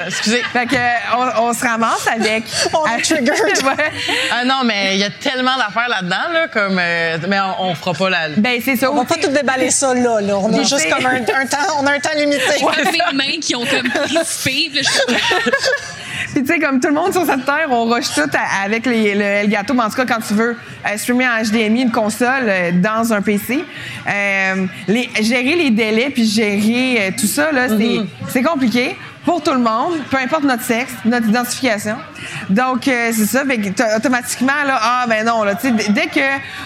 Excusez. Fait que, on, on se ramasse avec. On est triggered. Ouais. Ah non, mais il y a tellement d'affaires là-dedans, là, comme. euh, mais on, on fera pas la. Ben, c'est ça. On va pas tout déballer ça là. là. On a juste comme un, un temps, on a un temps limité. mes mains qui ont comme crispé. puis tu sais, comme tout le monde sur cette terre, on rush tout à- avec les, le Elgato. Mais en tout cas, quand tu veux euh, streamer en HDMI une console euh, dans un PC, euh, les, gérer les délais puis gérer tout ça, là, c'est, c'est compliqué pour tout le monde, peu importe notre sexe, notre identification. Donc, euh, c'est ça. Fait que t'as- automatiquement, là, ah, ben non, là, tu sais, d- dès que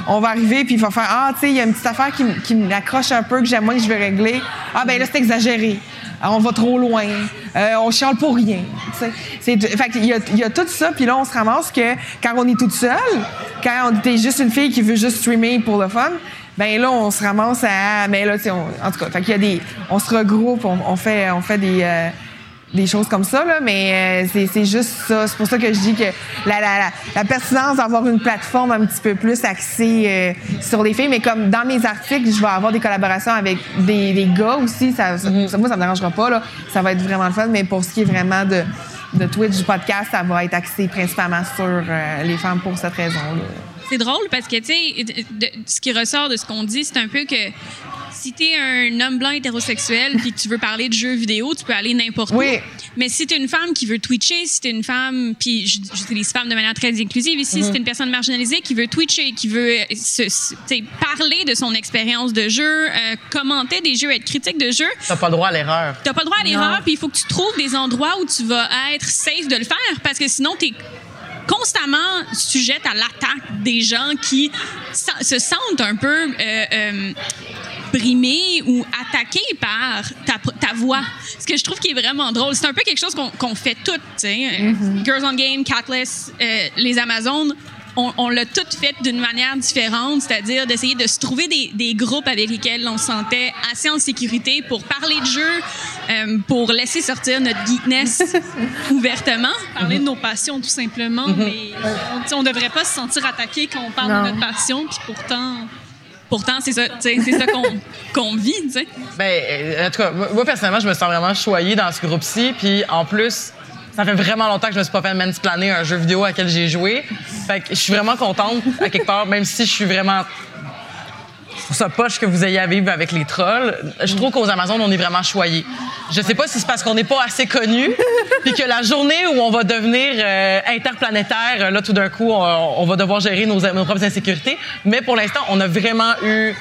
on va arriver puis il va faire, ah, tu sais, il y a une petite affaire qui, qui m'accroche un peu, que j'aime moins, que je veux régler. Ah, ben là, c'est exagéré. Ah, on va trop loin. Euh, on chiale pour rien. qu'il y il y a tout ça, puis là, on se ramasse que quand on est toute seule, quand on était juste une fille qui veut juste streamer pour le fun, ben là, on se ramasse à. Mais là, on- en tout cas, fait qu'il y a des. On se regroupe, on, on fait, on fait des. euh, des choses comme ça, là, mais euh, c'est, juste ça. C'est pour ça que je dis que la, la, la, pertinence d'avoir une plateforme un petit peu plus axée euh, sur les filles, mais comme dans mes articles, je vais avoir des collaborations avec des, des gars aussi. Ça, ça- ça- moi, ça me dérangera pas. Là. Ça va être vraiment le fun, mais pour ce qui est vraiment de, de Twitch, du podcast, ça va être axé principalement sur euh, les femmes pour cette raison-là. C'est drôle parce que, tu sais, ce qui ressort de ce qu'on dit, c'est un peu que si t'es un homme blanc hétérosexuel puis que tu veux parler de jeux vidéo, tu peux aller n'importe Oui. où. Mais si t'es une femme qui veut twitcher, si t'es une femme, puis j'utilise femme de manière très inclusive ici, si t'es une personne marginalisée qui veut twitcher, qui veut se, parler de son expérience de jeu, euh, commenter des jeux, être critique de jeux, T'as pas le droit à l'erreur. T'as pas le droit à l'erreur, puis il faut que tu trouves des endroits où tu vas être safe de le faire, parce que sinon, t'es constamment sujette à l'attaque des gens qui se se sentent un peu euh, euh, brimés ou attaqués par ta, ta voix. Ce que je trouve qui est vraiment drôle. C'est un peu quelque chose qu'on fait toutes. tu sais. Euh, Girls on Game, Catless, euh, les Amazones, on, on l'a toutes fait d'une manière différente, c'est-à-dire d'essayer de se trouver des, des groupes avec lesquels on se sentait assez en sécurité pour parler de jeux, euh, pour laisser sortir notre geekness ouvertement. Parler de nos passions, tout simplement. Mais on, on devrait pas se sentir attaqué quand on parle Non. de notre passion, puis pourtant. Pourtant, c'est ça, ça qu'on qu'on vit, tu sais. Ben, euh, en tout cas, moi, moi, personnellement, je me sens vraiment choyée dans ce groupe-ci. Puis en plus, ça fait vraiment longtemps que je me suis pas fait mansplaner un jeu vidéo à quel j'ai joué. Fait que je suis vraiment contente, à quelque part, même si je suis vraiment. Je trouve ça poche que vous ayez à vivre avec les trolls. Je trouve qu'aux Amazones, on est vraiment choyés. Je sais pas si c'est parce qu'on n'est pas assez connus, puis que la journée où on va devenir euh, interplanétaire, là, tout d'un coup, on, on va devoir gérer nos, nos propres insécurités. Mais pour l'instant, on a vraiment eu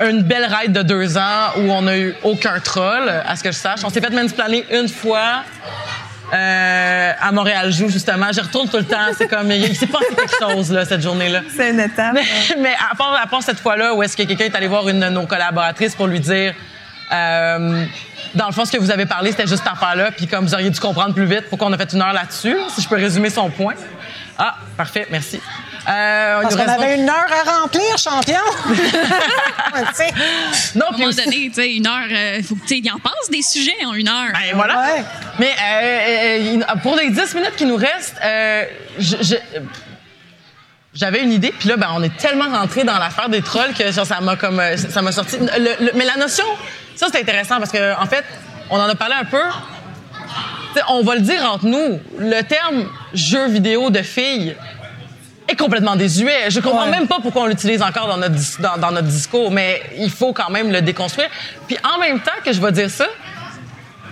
une belle ride de deux ans où on n'a eu aucun troll, à ce que je sache. On s'est fait mansplaner une fois euh, à Montréal Joue, justement. J'y retourne tout le temps. C'est comme, il s'est passé quelque chose, là, cette journée-là. C'est une étape. Mais, mais à, part, à part cette fois-là, où est-ce que quelqu'un est allé voir une de nos collaboratrices pour lui dire, euh, dans le fond, ce que vous avez parlé, c'était juste cette affaire-là, puis comme vous auriez dû comprendre plus vite, pourquoi on a fait une heure là-dessus, si je peux résumer son point. Ah, parfait, merci. Euh, Parce qu'on avait une heure à remplir, champion. Non, À un moment donné, tu sais, une heure, euh, faut que tu sais, il en passe des sujets en une heure. Ben voilà. Ouais. Mais euh, euh, pour les 10 minutes qui nous restent, euh, j'avais une idée, puis là, ben, on est tellement rentré dans l'affaire des trolls que ça ça m'a comme ça m'a sorti. Le- le- mais la notion, ça c'est intéressant parce que en fait, on en a parlé un peu. T'sais, on va le dire entre nous, le terme jeu vidéo de filles est complètement désuet. Je comprends Ouais. même pas pourquoi on l'utilise encore dans notre, dans, dans notre discours, mais il faut quand même le déconstruire. Puis en même temps que je vais dire ça,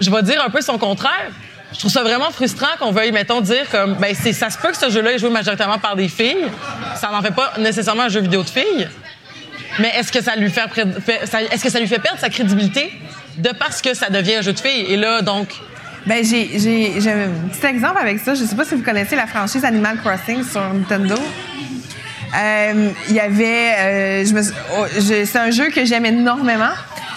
je vais dire un peu son contraire. Je trouve ça vraiment frustrant qu'on veuille, mettons, dire comme, ben, c'est, ça se peut que ce jeu-là est joué majoritairement par des filles. Ça n'en fait pas nécessairement un jeu vidéo de filles. Mais est-ce que ça lui fait, est-ce que ça lui fait perdre sa crédibilité de parce que ça devient un jeu de filles? Et là, donc, Ben, j'ai, j'ai, j'ai un petit exemple avec ça. Je sais pas si vous connaissez la franchise Animal Crossing sur Nintendo. Euh, Il y avait. euh, je me oh, je- c'est un jeu que j'aime énormément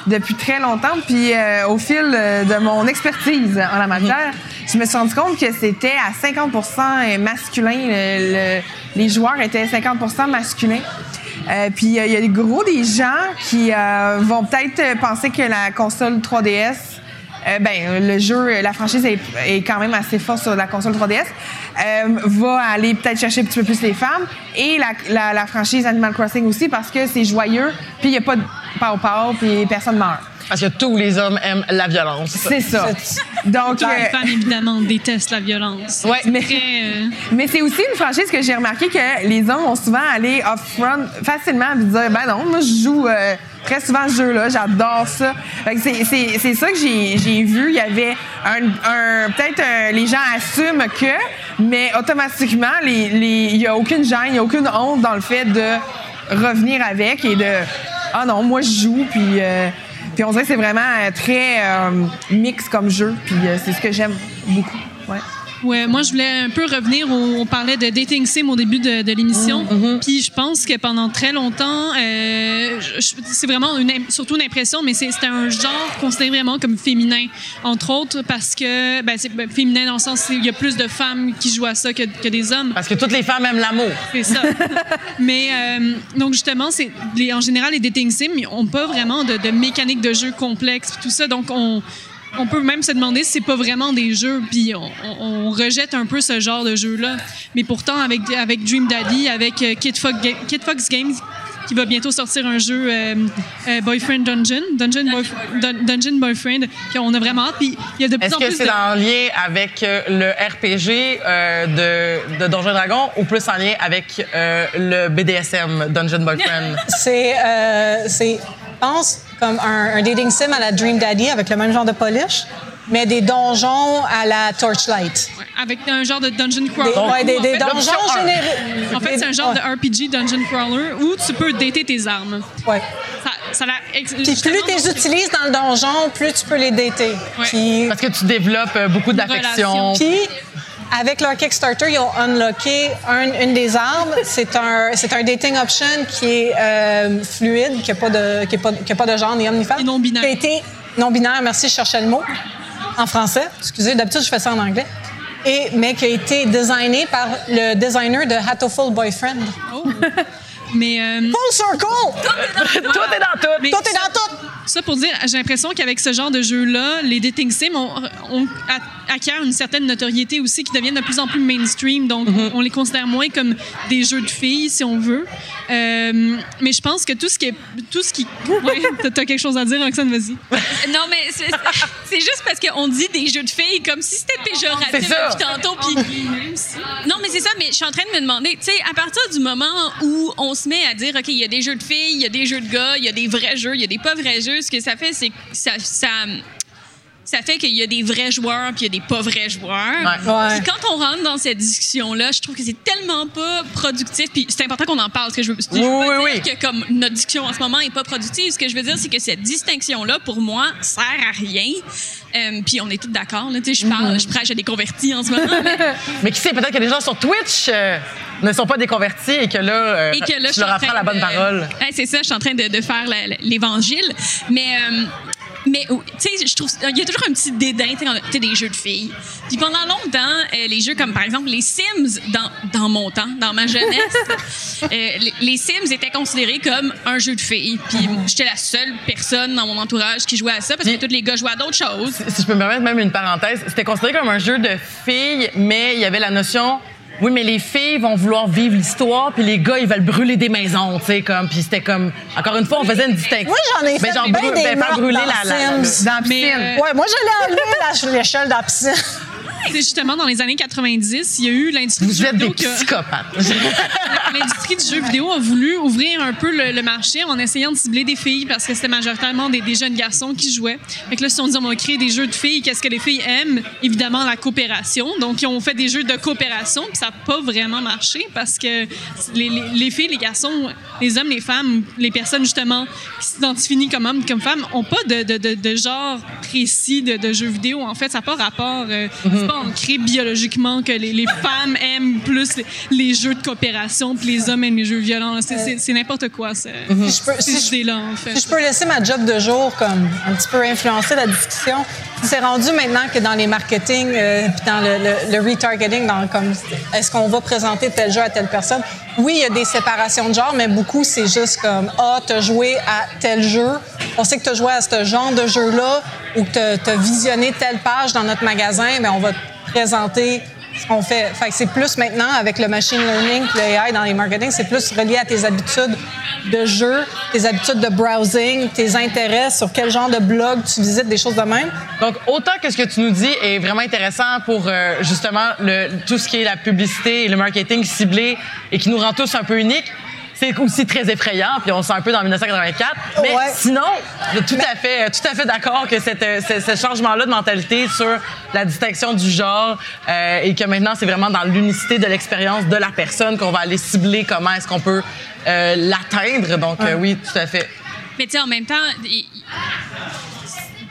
depuis très longtemps. Puis euh, au fil euh, de mon expertise en la matière, je me suis rendu compte que c'était à 50% masculin. Le- le- les joueurs étaient 50% masculins. Euh, puis il y a gros des gens qui euh, vont peut-être penser que la console 3DS euh, ben, le jeu, la franchise est, est quand même assez forte sur la console 3DS, euh, va aller peut-être chercher un petit peu plus les femmes. Et la, la, la franchise Animal Crossing aussi parce que c'est joyeux, puis il n'y a pas de pow-pow, puis personne meurt. Parce que tous les hommes aiment la violence. C'est ça. Donc, Les euh, femmes, évidemment, détestent la violence. Ouais, mais- Très, euh, Mais c'est aussi une franchise que j'ai remarqué que les hommes vont souvent aller off-front facilement et dire ben non, moi je joue euh, très souvent ce jeu-là, j'adore ça. C'est- ça que j'ai vu. Il y avait un, un- peut-être un- les gens assument que, mais automatiquement les- les- il n'y a aucune gêne, il n'y a aucune honte dans le fait de revenir avec et de ah non, moi je joue puis. euh, puis on dirait que c'est vraiment euh, très euh, mix comme jeu, puis euh, c'est ce que j'aime beaucoup. Ouais. Ouais, moi, je voulais un peu revenir. au- on parlait de dating sim au début de, de l'émission. Puis je pense que pendant très longtemps, euh, c'est vraiment une, surtout une impression, mais c'est- c'était un genre considéré vraiment comme féminin. Entre autres, parce que, ben, c'est ben, féminin dans le sens qu'il y a plus de femmes qui jouent à ça que, que des hommes. Parce que toutes les femmes aiment l'amour. C'est ça. Mais euh, donc justement, c'est en général les dating sims ont pas vraiment de, de mécanique de jeu complexe tout ça. Donc on on peut même se demander si c'est pas vraiment des jeux, puis on, on- on rejette un peu ce genre de jeu-là. Mais pourtant, avec, avec Dream Daddy, avec euh, Kid, Fox, Ga- Kid Fox Games, qui va bientôt sortir un jeu euh, euh, Boyfriend Dungeon, Dungeon, Boyf- Dun- Dungeon Boyfriend, qu'on a vraiment hâte. Puis il y a de plus Est-ce que c'est de... en lien avec le RPG euh, de, de Donjon Dragon ou plus en lien avec euh, le BDSM, Dungeon Boyfriend? C'est, euh, c'est, je pense, comme un, un dating sim à la Dream Daddy avec le même genre de polish, mais des donjons à la Torchlight. Ouais, avec un genre de dungeon crawler. Des, ouais, des, En des fait, donjons. En fait, c'est un genre de RPG dungeon crawler où tu peux dater tes armes. Ouais. Ça, ça la ex- Puis plus tu les utilises dans le donjon, plus tu peux les dater. Ouais. Puis, Parce que tu développes euh, beaucoup d'affection. puis, avec leur Kickstarter, ils ont unlocké un- une des armes. C'est un, c'est un dating option qui est euh, fluide, qui n'a pas, de- qui pas, qui pas de genre ni homme ni femme. Et. Qui a été non-binaire, merci, je cherchais le mot. En français, excusez, d'habitude, je fais ça en anglais. Et, mais qui a été designé par le designer de Hatoful Boyfriend. Oh. Mais euh, Full circle! tout est dans tout. Tout est dans tout! Ça pour dire, j'ai l'impression qu'avec ce genre de jeu-là, les dating sims ont, ont- a- acquièrent une certaine notoriété aussi, qui deviennent de plus en plus mainstream. Donc, Mm-hmm. on les considère moins comme des jeux de filles, si on veut. Euh, mais je pense que tout ce qui est, tout ce qui, ouais, t'as- quelque chose à dire, Roxane, vas-y. Non, mais c'est c'est juste parce qu'on dit des jeux de filles comme si c'était péjoratif depuis tantôt. Puis... Non, mais c'est ça, mais je suis en train de me demander, tu sais, à partir du moment où on se met à dire, OK, il y a des jeux de filles, il y a des jeux de gars, il y a des vrais jeux, il y a des pas vrais jeux, ce que ça fait, c'est que ça. ça ça fait qu'il y a des vrais joueurs puis il y a des pas vrais joueurs. Ouais. Ouais. Puis quand on rentre dans cette discussion-là, je trouve que c'est tellement pas productif. Puis c'est important qu'on en parle. Ce que je veux, je veux Oui, pas oui, dire que comme notre discussion en ce moment est pas productive. Ce que je veux dire, c'est que cette distinction-là, pour moi, sert à rien. Euh, puis on est tous d'accord. là. Tu sais, Je parle, je prêche à des convertis en ce moment. mais- Mais qui sait, peut-être que les gens sur Twitch euh, ne sont pas déconvertis et que là, euh, et que là, je tu leur en apprends la bonne de- parole. Ouais, c'est ça, je suis en train de, de faire l'évangile. Mais, euh, mais tu sais, je trouve, il y a toujours un petit dédain, tu des jeux de filles. Puis pendant longtemps, euh, les jeux comme par exemple les Sims, dans, dans mon temps, dans ma jeunesse, euh, les, les Sims étaient considérés comme un jeu de filles. Puis j'étais la seule personne dans mon entourage qui jouait à ça parce que tous les gars jouaient à d'autres choses. Si je peux me permettre même une parenthèse, c'était considéré comme un jeu de filles, mais il y avait la notion. Oui, mais les filles vont vouloir vivre l'histoire, puis les gars, ils veulent brûler des maisons, tu sais, comme. Puis c'était comme. Encore une fois, on faisait une distinction. Moi, j'en ai Ben, fait genre, des ben, faire brûler dans la, la- Sims. Dans la Mais, piscine. euh, Ouais, moi, je l'ai enlevé, la- l'échelle dans la piscine. C'est justement dans les années 90, il y a eu l'industrie du Vous jeu êtes des vidéo qui a- psychopathes. L'industrie du jeu vidéo a voulu ouvrir un peu le, le marché en essayant de cibler des filles parce que c'était majoritairement des, des jeunes garçons qui jouaient. Fait que là, si on dit on va créer des jeux de filles, qu'est-ce que les filles aiment? Évidemment, la coopération. Donc, ils ont fait des jeux de coopération, puis ça n'a pas vraiment marché parce que les, les- les filles, les garçons, les hommes, les femmes, les personnes justement qui s'identifient comme hommes, comme femmes, ont pas de, de- de- de genre précis de, de jeux vidéo. En fait, ça n'a pas rapport. euh, C'est pas ancré biologiquement que les, les femmes aiment plus les, les jeux de coopération puis les hommes aiment les jeux violents. là. C'est- n'importe quoi, ça. Si je si idées-là, en fait. Si je peux laisser ma job de jour comme un petit peu influencer la discussion, c'est rendu maintenant que dans les marketing euh, puis dans le, le- le retargeting, dans comme est-ce qu'on va présenter tel jeu à telle personne, oui, il y a des séparations de genre, mais beaucoup c'est juste comme ah, t'as joué à tel jeu, on sait que tu as joué à ce genre de jeu-là ou que tu as visionné telle page dans notre magasin, ben on va te présenter ce qu'on fait. Fait c'est plus maintenant avec le machine learning, le AI dans les marketing, c'est plus relié à tes habitudes de jeu, tes habitudes de browsing, tes intérêts, sur quel genre de blog tu visites, des choses de même. Donc, autant que ce que tu nous dis est vraiment intéressant pour euh, justement tout ce qui est la publicité et le marketing ciblé et qui nous rend tous un peu uniques, c'est aussi très effrayant, puis on sent un peu dans 1984. Mais Ouais. sinon, je suis tout à fait, tout à fait d'accord que cette, euh, ce, ce changement-là de mentalité sur la distinction du genre euh, et que maintenant c'est vraiment dans l'unicité de l'expérience de la personne qu'on va aller cibler comment est-ce qu'on peut euh, l'atteindre. Donc euh, oui, tout à fait. Mais tu sais, en même temps,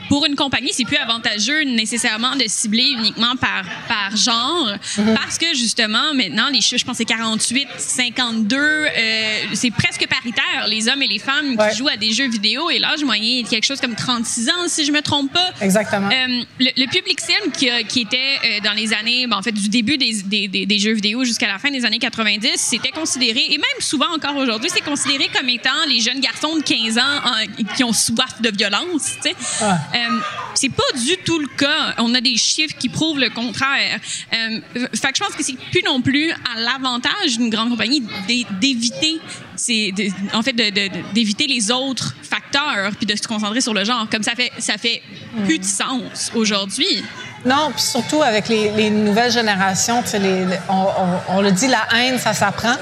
pour une compagnie, c'est plus avantageux nécessairement de cibler uniquement par, par genre, parce que justement, maintenant, les chiffres, je pense, c'est 48, 52, euh, c'est presque paritaire, les hommes et les femmes Ouais. qui jouent à des jeux vidéo, et l'âge moyen est quelque chose comme 36 ans, si je me trompe pas. Exactement. Euh, le, le public cible qui, qui était euh, dans les années, ben, en fait, du début des, des- des- des jeux vidéo jusqu'à la fin des années 90, c'était considéré, et même souvent encore aujourd'hui, c'est considéré comme étant les jeunes garçons de 15 ans en- qui ont soif de violence. tu sais. Euh, c'est pas du tout le cas. On a des chiffres qui prouvent le contraire. Euh, fait que je pense que c'est plus non plus à l'avantage d'une grande compagnie d'é- d'éviter, c'est en fait, d'éviter les autres facteurs puis de se concentrer sur le genre. Comme ça fait, ça fait plus de sens aujourd'hui. Non, puis surtout avec les, les nouvelles générations, on le dit, la haine, ça s'apprend.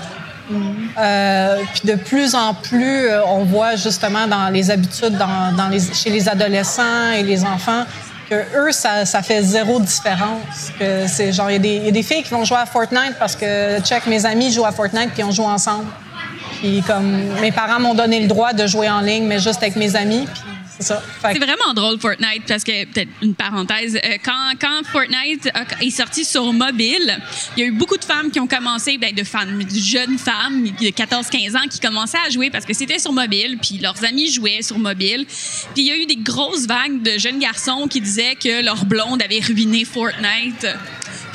Euh, puis de plus en plus, euh, on voit justement dans les habitudes dans, dans les, chez les adolescents et les enfants que eux, ça, ça fait zéro différence. Que c'est genre, il y, y a des filles qui vont jouer à Fortnite parce que, check, mes amis jouent à Fortnite puis on joue ensemble. Puis comme mes parents m'ont donné le droit de jouer en ligne, mais juste avec mes amis. C'est ça. Vraiment drôle Fortnite parce que peut-être une parenthèse euh, quand Fortnite est sorti sur mobile, il y a eu beaucoup de femmes qui ont commencé ben, de femmes de jeunes femmes de 14-15 ans qui commençaient à jouer parce que c'était sur mobile puis leurs amis jouaient sur mobile. Puis il y a eu des grosses vagues de jeunes garçons qui disaient que leur blonde avait ruiné Fortnite.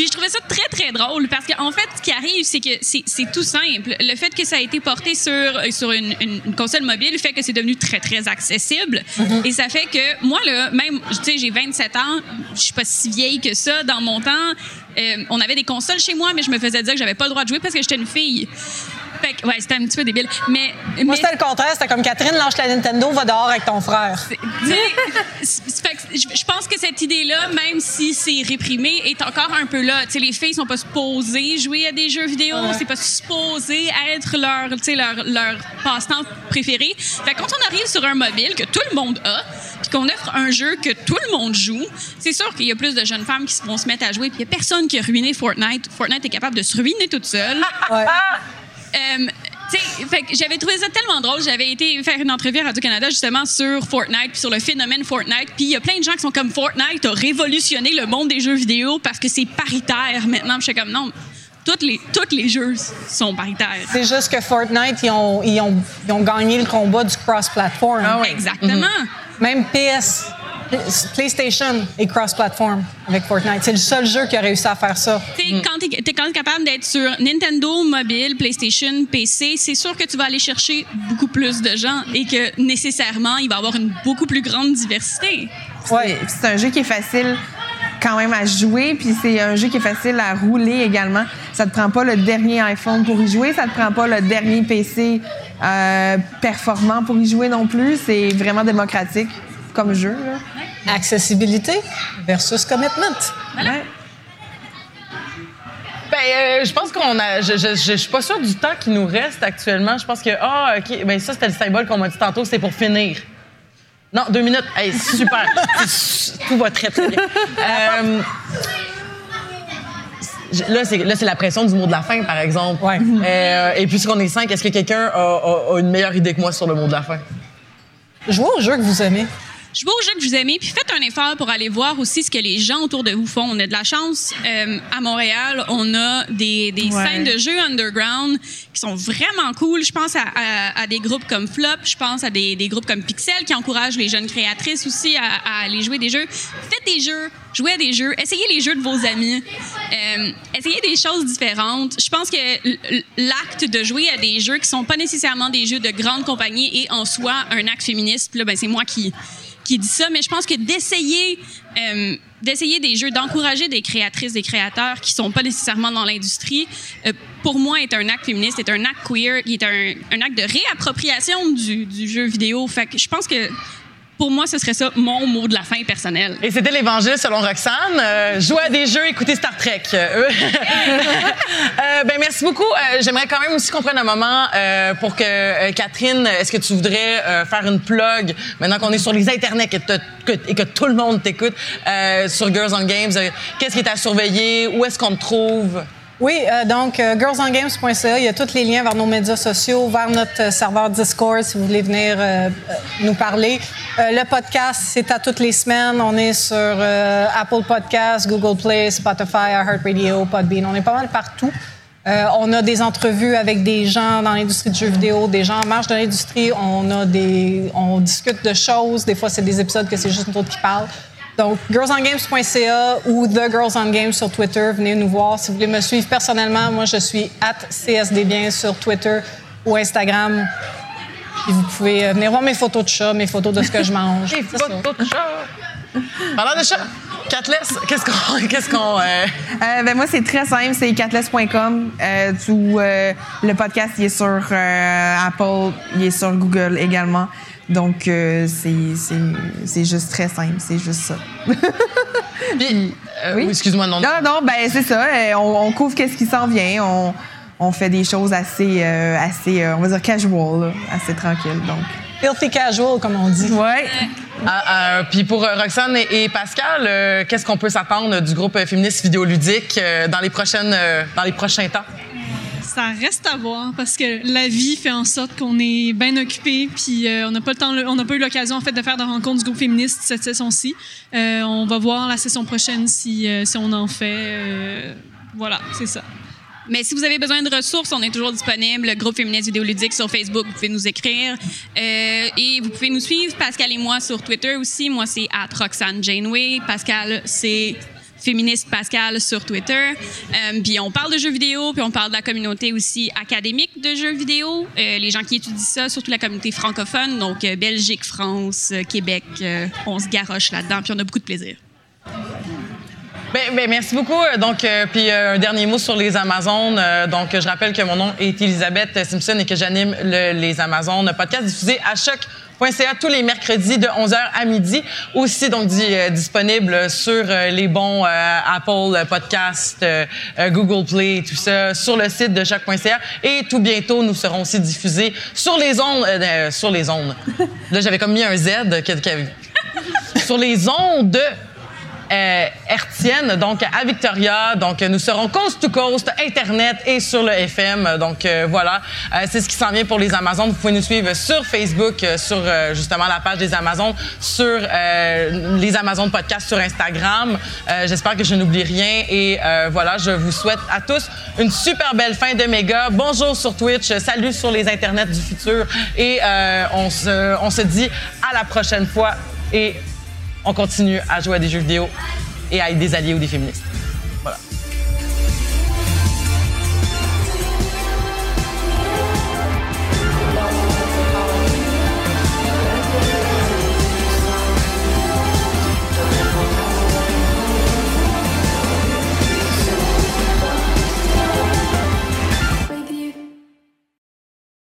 Puis je trouvais ça très, très drôle parce qu'en fait, ce qui arrive, c'est que c'est tout simple. Le fait que ça a été porté sur, sur une, console mobile fait que c'est devenu très, très accessible. Et ça fait que moi, là, même, tu sais, j'ai 27 ans, je suis pas si vieille que ça. Dans mon temps, euh, on avait des consoles chez moi, mais je me faisais dire que j'avais pas le droit de jouer parce que j'étais une fille. Fait que, ouais, c'était un petit peu débile. Mais, Moi, mais- c'était le contraire. C'était comme Catherine, lâche la Nintendo, va dehors avec ton frère. je pense que cette idée-là, même si c'est réprimé, est encore un peu là. Tu sais, les filles sont pas supposées jouer à des jeux vidéo, c'est pas supposé être leur, leur, leur passe-temps préféré. Fait que quand on arrive sur un mobile que tout le monde a, puis qu'on offre un jeu que tout le monde joue, c'est sûr qu'il y a plus de jeunes femmes qui vont se mettre à jouer, puis il y a personne qui a ruiné Fortnite. Fortnite est capable de se ruiner toute seule. Ouais. Euh, j'avais trouvé ça tellement drôle. J'avais été faire une entrevue à Radio-Canada justement sur Fortnite, puis sur le phénomène Fortnite. Puis il y a plein de gens qui sont comme Fortnite a révolutionné le monde des jeux vidéo parce que c'est paritaire maintenant. Puis je suis comme non, toutes les, tous les jeux sont paritaires. C'est juste que Fortnite, ils ont, ils ont, ils ont gagné le combat du cross-platform. Ah. Exactement. Même PS, PlayStation est cross-platform avec Fortnite. C'est le seul jeu qui a réussi à faire ça. Tu sais, quand tu es, quand t'es capable d'être sur Nintendo, mobile, PlayStation, PC, c'est sûr que tu vas aller chercher beaucoup plus de gens et que nécessairement, il va y avoir une beaucoup plus grande diversité. Ouais. Puis C'est un jeu qui est facile quand même à jouer, puis c'est un jeu qui est facile à rouler également. Ça te prend pas le dernier iPhone pour y jouer, ça te prend pas le dernier PC euh, performant pour y jouer non plus. C'est vraiment démocratique comme jeu. Là. Accessibilité versus commitment. Ouais. Ben, euh, je pense qu'on a. Je, je, je, je suis pas sûre du temps qui nous reste actuellement. Je pense que. Ah, OK. Ben, ça, c'était le symbole qu'on m'a dit tantôt, c'est pour finir. Non, deux minutes. Hey, super. Tout va très, très bien. Euh, là, c'est, là, c'est la pression du mot de la fin, par exemple. Ouais. Euh, et puisqu'on est cinq, est-ce que quelqu'un a, a- a une meilleure idée que moi sur le mot de la fin? Jouez au jeu que vous aimez. Jouez aux jeux que vous aimez, puis faites un effort pour aller voir aussi ce que les gens autour de vous font. On a de la chance. Euh, à Montréal, on a des, des Ouais. scènes de jeux underground qui sont vraiment cool. Je pense à, à- à des groupes comme Flop, je pense à des, des groupes comme Pixel qui encouragent les jeunes créatrices aussi à, à aller jouer des jeux. Faites des jeux, jouez à des jeux, essayez les jeux de vos amis, euh, essayez des choses différentes. Je pense que l'acte de jouer à des jeux qui sont pas nécessairement des jeux de grandes compagnies est en soi un acte féministe. Là, ben, c'est moi qui qui dit ça, mais je pense que d'essayer euh, d'essayer des jeux, d'encourager des créatrices, des créateurs qui sont pas nécessairement dans l'industrie, euh, pour moi, est un acte féministe, est un acte queer, est un, un acte de réappropriation du, du jeu vidéo. Fait que je pense que pour moi, ce serait ça mon mot de la fin personnel. Et c'était l'Évangile selon Roxane. Euh, jouer à des jeux, écouter Star Trek. Euh, euh, ben, merci beaucoup. Euh, J'aimerais quand même aussi qu'on prenne un moment euh, pour que euh, Catherine, est-ce que tu voudrais euh, faire une plug maintenant qu'on est sur les internets et que, et que tout le monde t'écoute euh, sur Girls on Games? euh, Qu'est-ce qui est à surveiller? Où est-ce qu'on te trouve? Oui, euh, donc euh, girlsongames.ca, il y a tous les liens vers nos médias sociaux, vers notre euh, serveur Discord si vous voulez venir euh, nous parler. Le podcast, c'est à toutes les semaines. On est sur Apple Podcasts, Google Play, Spotify, iHeartRadio, Podbean. On est pas mal partout. On a des entrevues avec des gens dans l'industrie du jeu vidéo, des gens en marge de l'industrie. On a des, on discute de choses. Des fois, c'est des épisodes que c'est juste nous autres qui parlent. Donc, girlsongames.ca ou The Girls on Games sur Twitter. Venez nous voir. Si vous voulez me suivre personnellement, moi, je suis at CSDBien sur Twitter ou Instagram. Puis vous pouvez euh, venir voir mes photos de chat, mes photos de ce que je mange. Et ça. photos de chat. Parlant de chat, Catless, qu'est-ce qu'on. Qu'est-ce qu'on euh, Euh, ben moi, c'est très simple. C'est catless.com. Euh, tout, euh, le podcast, il est sur euh, Apple, il est sur Google également. Donc, euh, c'est- c'est c'est juste très simple. C'est juste ça. puis, euh, oui, excuse-moi, non. Non, non, ben c'est ça. Euh, On, on couvre qu'est-ce qui s'en vient. On, on fait des choses assez, euh, assez euh, on va dire casual, là, assez tranquille. Donc, Filthy casual, comme on dit. ouais. Ah, ah, puis pour Roxane et, et Pascal, euh, qu'est-ce qu'on peut s'attendre du groupe féministe vidéoludique euh, dans les prochaines euh, dans les prochains temps? Ça reste à voir parce que la vie fait en sorte qu'on est bien occupé puis euh, on n'a pas le temps, on n'a pas eu l'occasion en fait de faire de rencontres du groupe féministe cette session-ci. Euh, on va voir la session prochaine si, euh, si on en fait. Voilà, c'est ça. Mais si vous avez besoin de ressources, on est toujours disponible. Le groupe féministe vidéoludique sur Facebook, vous pouvez nous écrire. Et vous pouvez nous suivre, Pascal et moi, sur Twitter aussi. Moi, c'est Roxane Janeway. Pascal, c'est féministe Pascal sur Twitter. Euh, puis on parle de jeux vidéo, puis on parle de la communauté aussi académique de jeux vidéo. Euh, les gens qui étudient ça, surtout la communauté francophone, donc euh, Belgique, France, Québec, on se garoche là-dedans, puis on a beaucoup de plaisir. Ben, ben, merci beaucoup. Donc, puis un dernier mot sur les Amazones. Donc, je rappelle que mon nom est Elisabeth Simpson et que j'anime le- les Amazones, podcast diffusé à choc.ca tous les mercredis de 11h à midi. Aussi, donc, euh, disponible sur euh, les bons euh, Apple Podcast, euh, Google Play, tout ça, sur le site de choc.ca. Et tout bientôt, nous serons aussi diffusés sur les ondes. sur les ondes. Là, j'avais comme mis un Z. sur les ondes euh, donc à Victoria. Donc, nous serons coast to coast, Internet et sur le FM. Donc, euh, voilà, Euh, c'est ce qui s'en vient pour les Amazones. Vous pouvez nous suivre sur Facebook, euh, sur justement la page des Amazones, sur les Amazones Podcast sur Instagram. J'espère que je n'oublie rien. Et voilà, je vous souhaite à tous une super belle fin de méga. Bonjour sur Twitch, salut sur les Internets du futur. Et on, se, on se dit à la prochaine fois. Et on continue à jouer à des jeux vidéo et à être des alliés ou des féministes. Voilà.